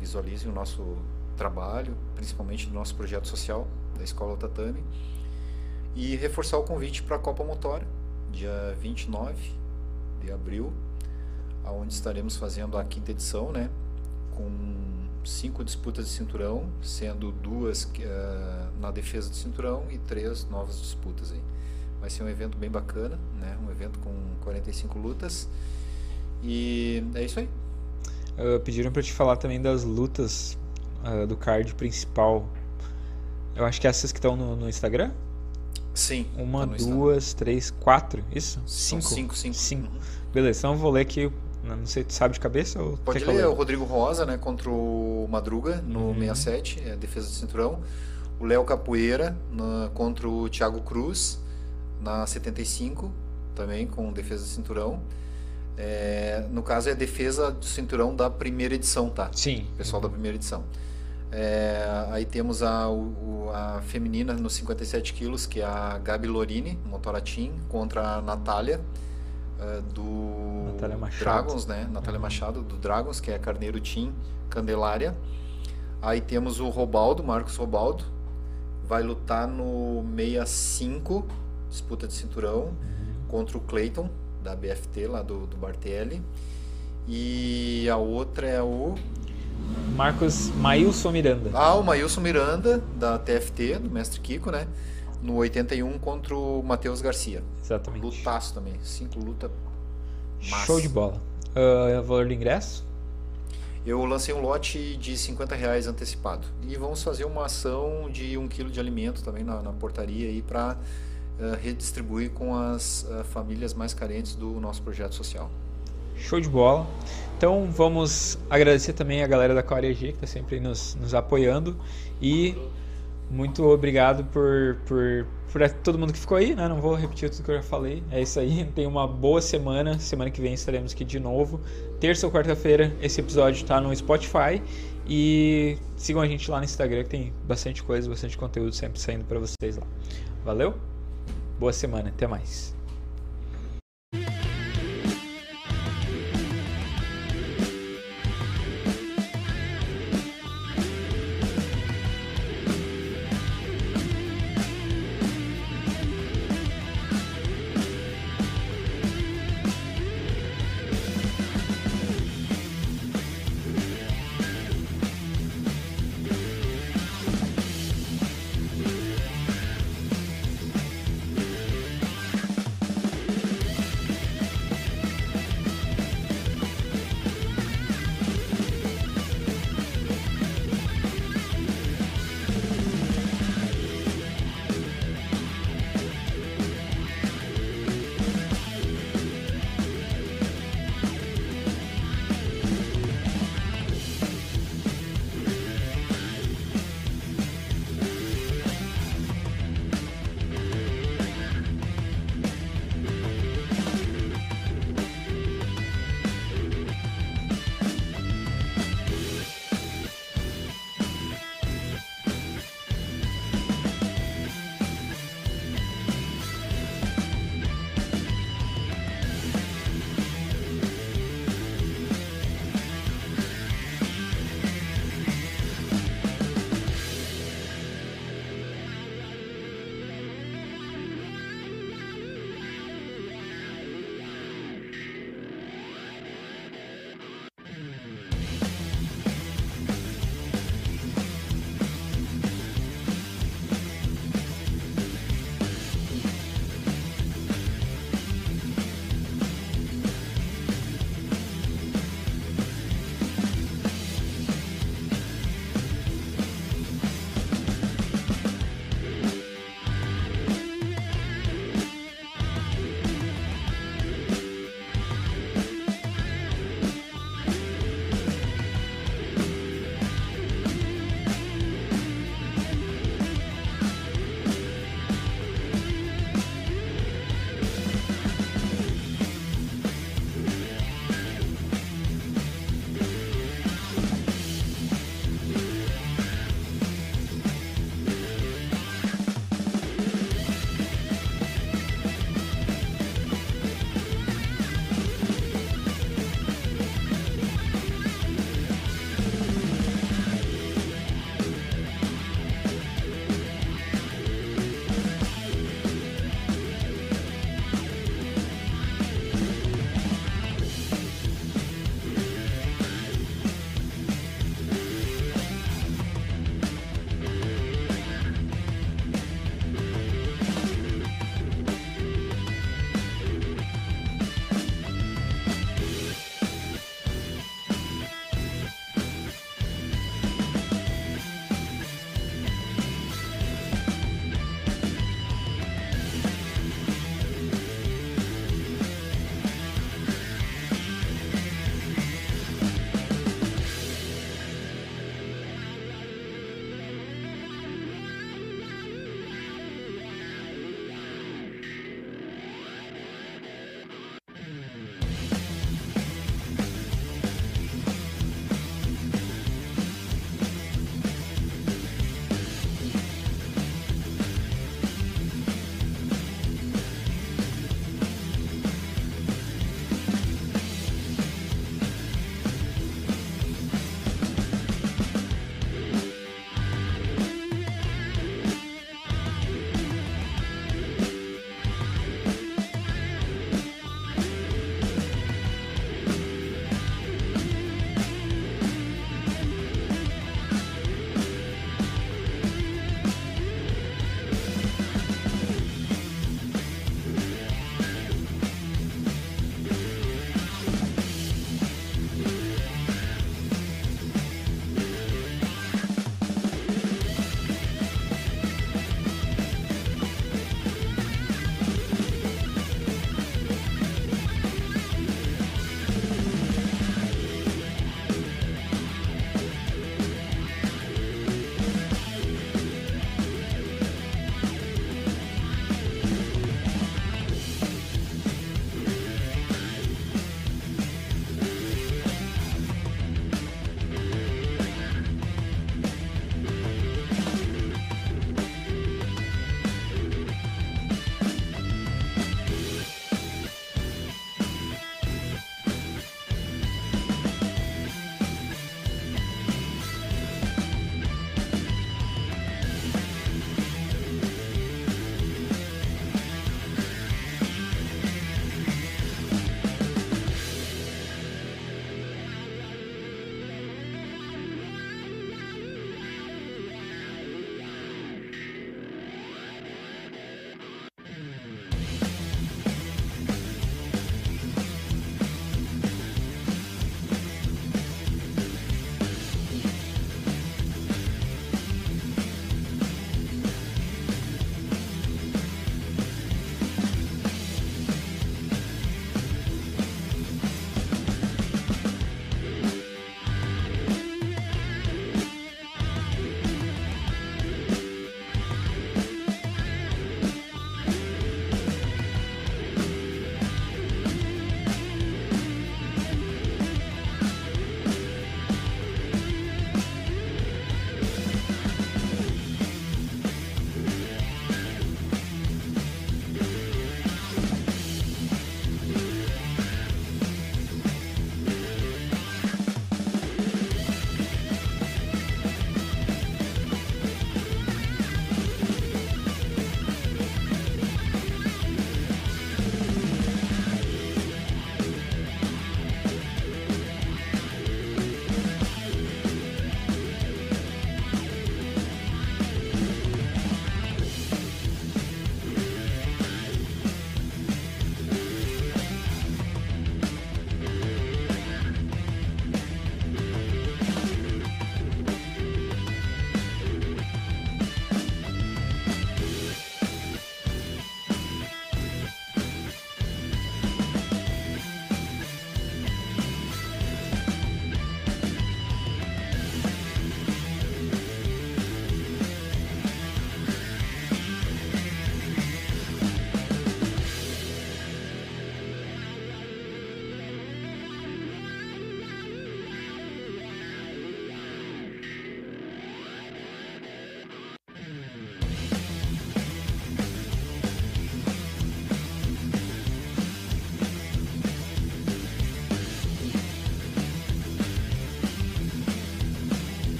visualizem o nosso trabalho, principalmente do nosso projeto social da Escola Tatame e reforçar o convite para a Copa Motora, dia 29 de abril, aonde estaremos fazendo a quinta edição, né, com cinco disputas de cinturão, sendo duas uh, na defesa do cinturão e três novas disputas aí. Vai ser um evento bem bacana, né? Um evento com 45 lutas. E é isso aí. Uh, pediram para te falar também das lutas uh, do card principal. Eu acho que essas que estão no, no Instagram? Sim. Uma, tá duas, três, quatro. Isso? São cinco. Cinco, cinco. Uhum. Beleza, então eu vou ler aqui. Não sei, tu sabe de cabeça? Ou Pode ler, o Rodrigo Rosa, né? Contra o Madruga no uhum. 67, é defesa do cinturão. O Léo Capoeira na, contra o Thiago Cruz na 75, também com defesa do cinturão. É, no caso é a defesa do cinturão da primeira edição, tá? Sim. Pessoal da primeira edição. É, aí temos a, o, a feminina nos 57 quilos, que é a Gabi Lorini, Motoratim, contra a Natália uh, do Natália Dragons, né? Natália uhum. Machado do Dragons, que é a Carneiro Team Candelária. Aí temos o Robaldo, Marcos Robaldo, vai lutar no 65, disputa de cinturão, contra o Clayton, da BFT, lá do, do Bartelli. E a outra é o Marcos Maílson Miranda. Ah, o Maílson Miranda, da TFT, do Mestre Kiko, né? No 81 contra o Matheus Garcia. Exatamente. Lutaço também. Cinco luta massa. Show de bola. Uh, valor do ingresso? Eu lancei um lote de 50 reais antecipado. E vamos fazer uma ação de um quilo de alimento também na, na portaria aí para uh, ah, redistribuir com as uh, famílias mais carentes do nosso projeto social. Show de bola. Então vamos agradecer também a galera da Core G que está sempre nos, nos apoiando e muito obrigado por, por, por todo mundo que ficou aí, né? Não vou repetir tudo que eu já falei. É isso aí. *laughs* Tenha uma boa semana. Semana que vem estaremos aqui de novo. Terça ou quarta-feira, esse episódio está no Spotify. E sigam a gente lá no Instagram que tem bastante coisa, bastante conteúdo sempre saindo para vocês lá. Valeu? Boa semana. Até mais.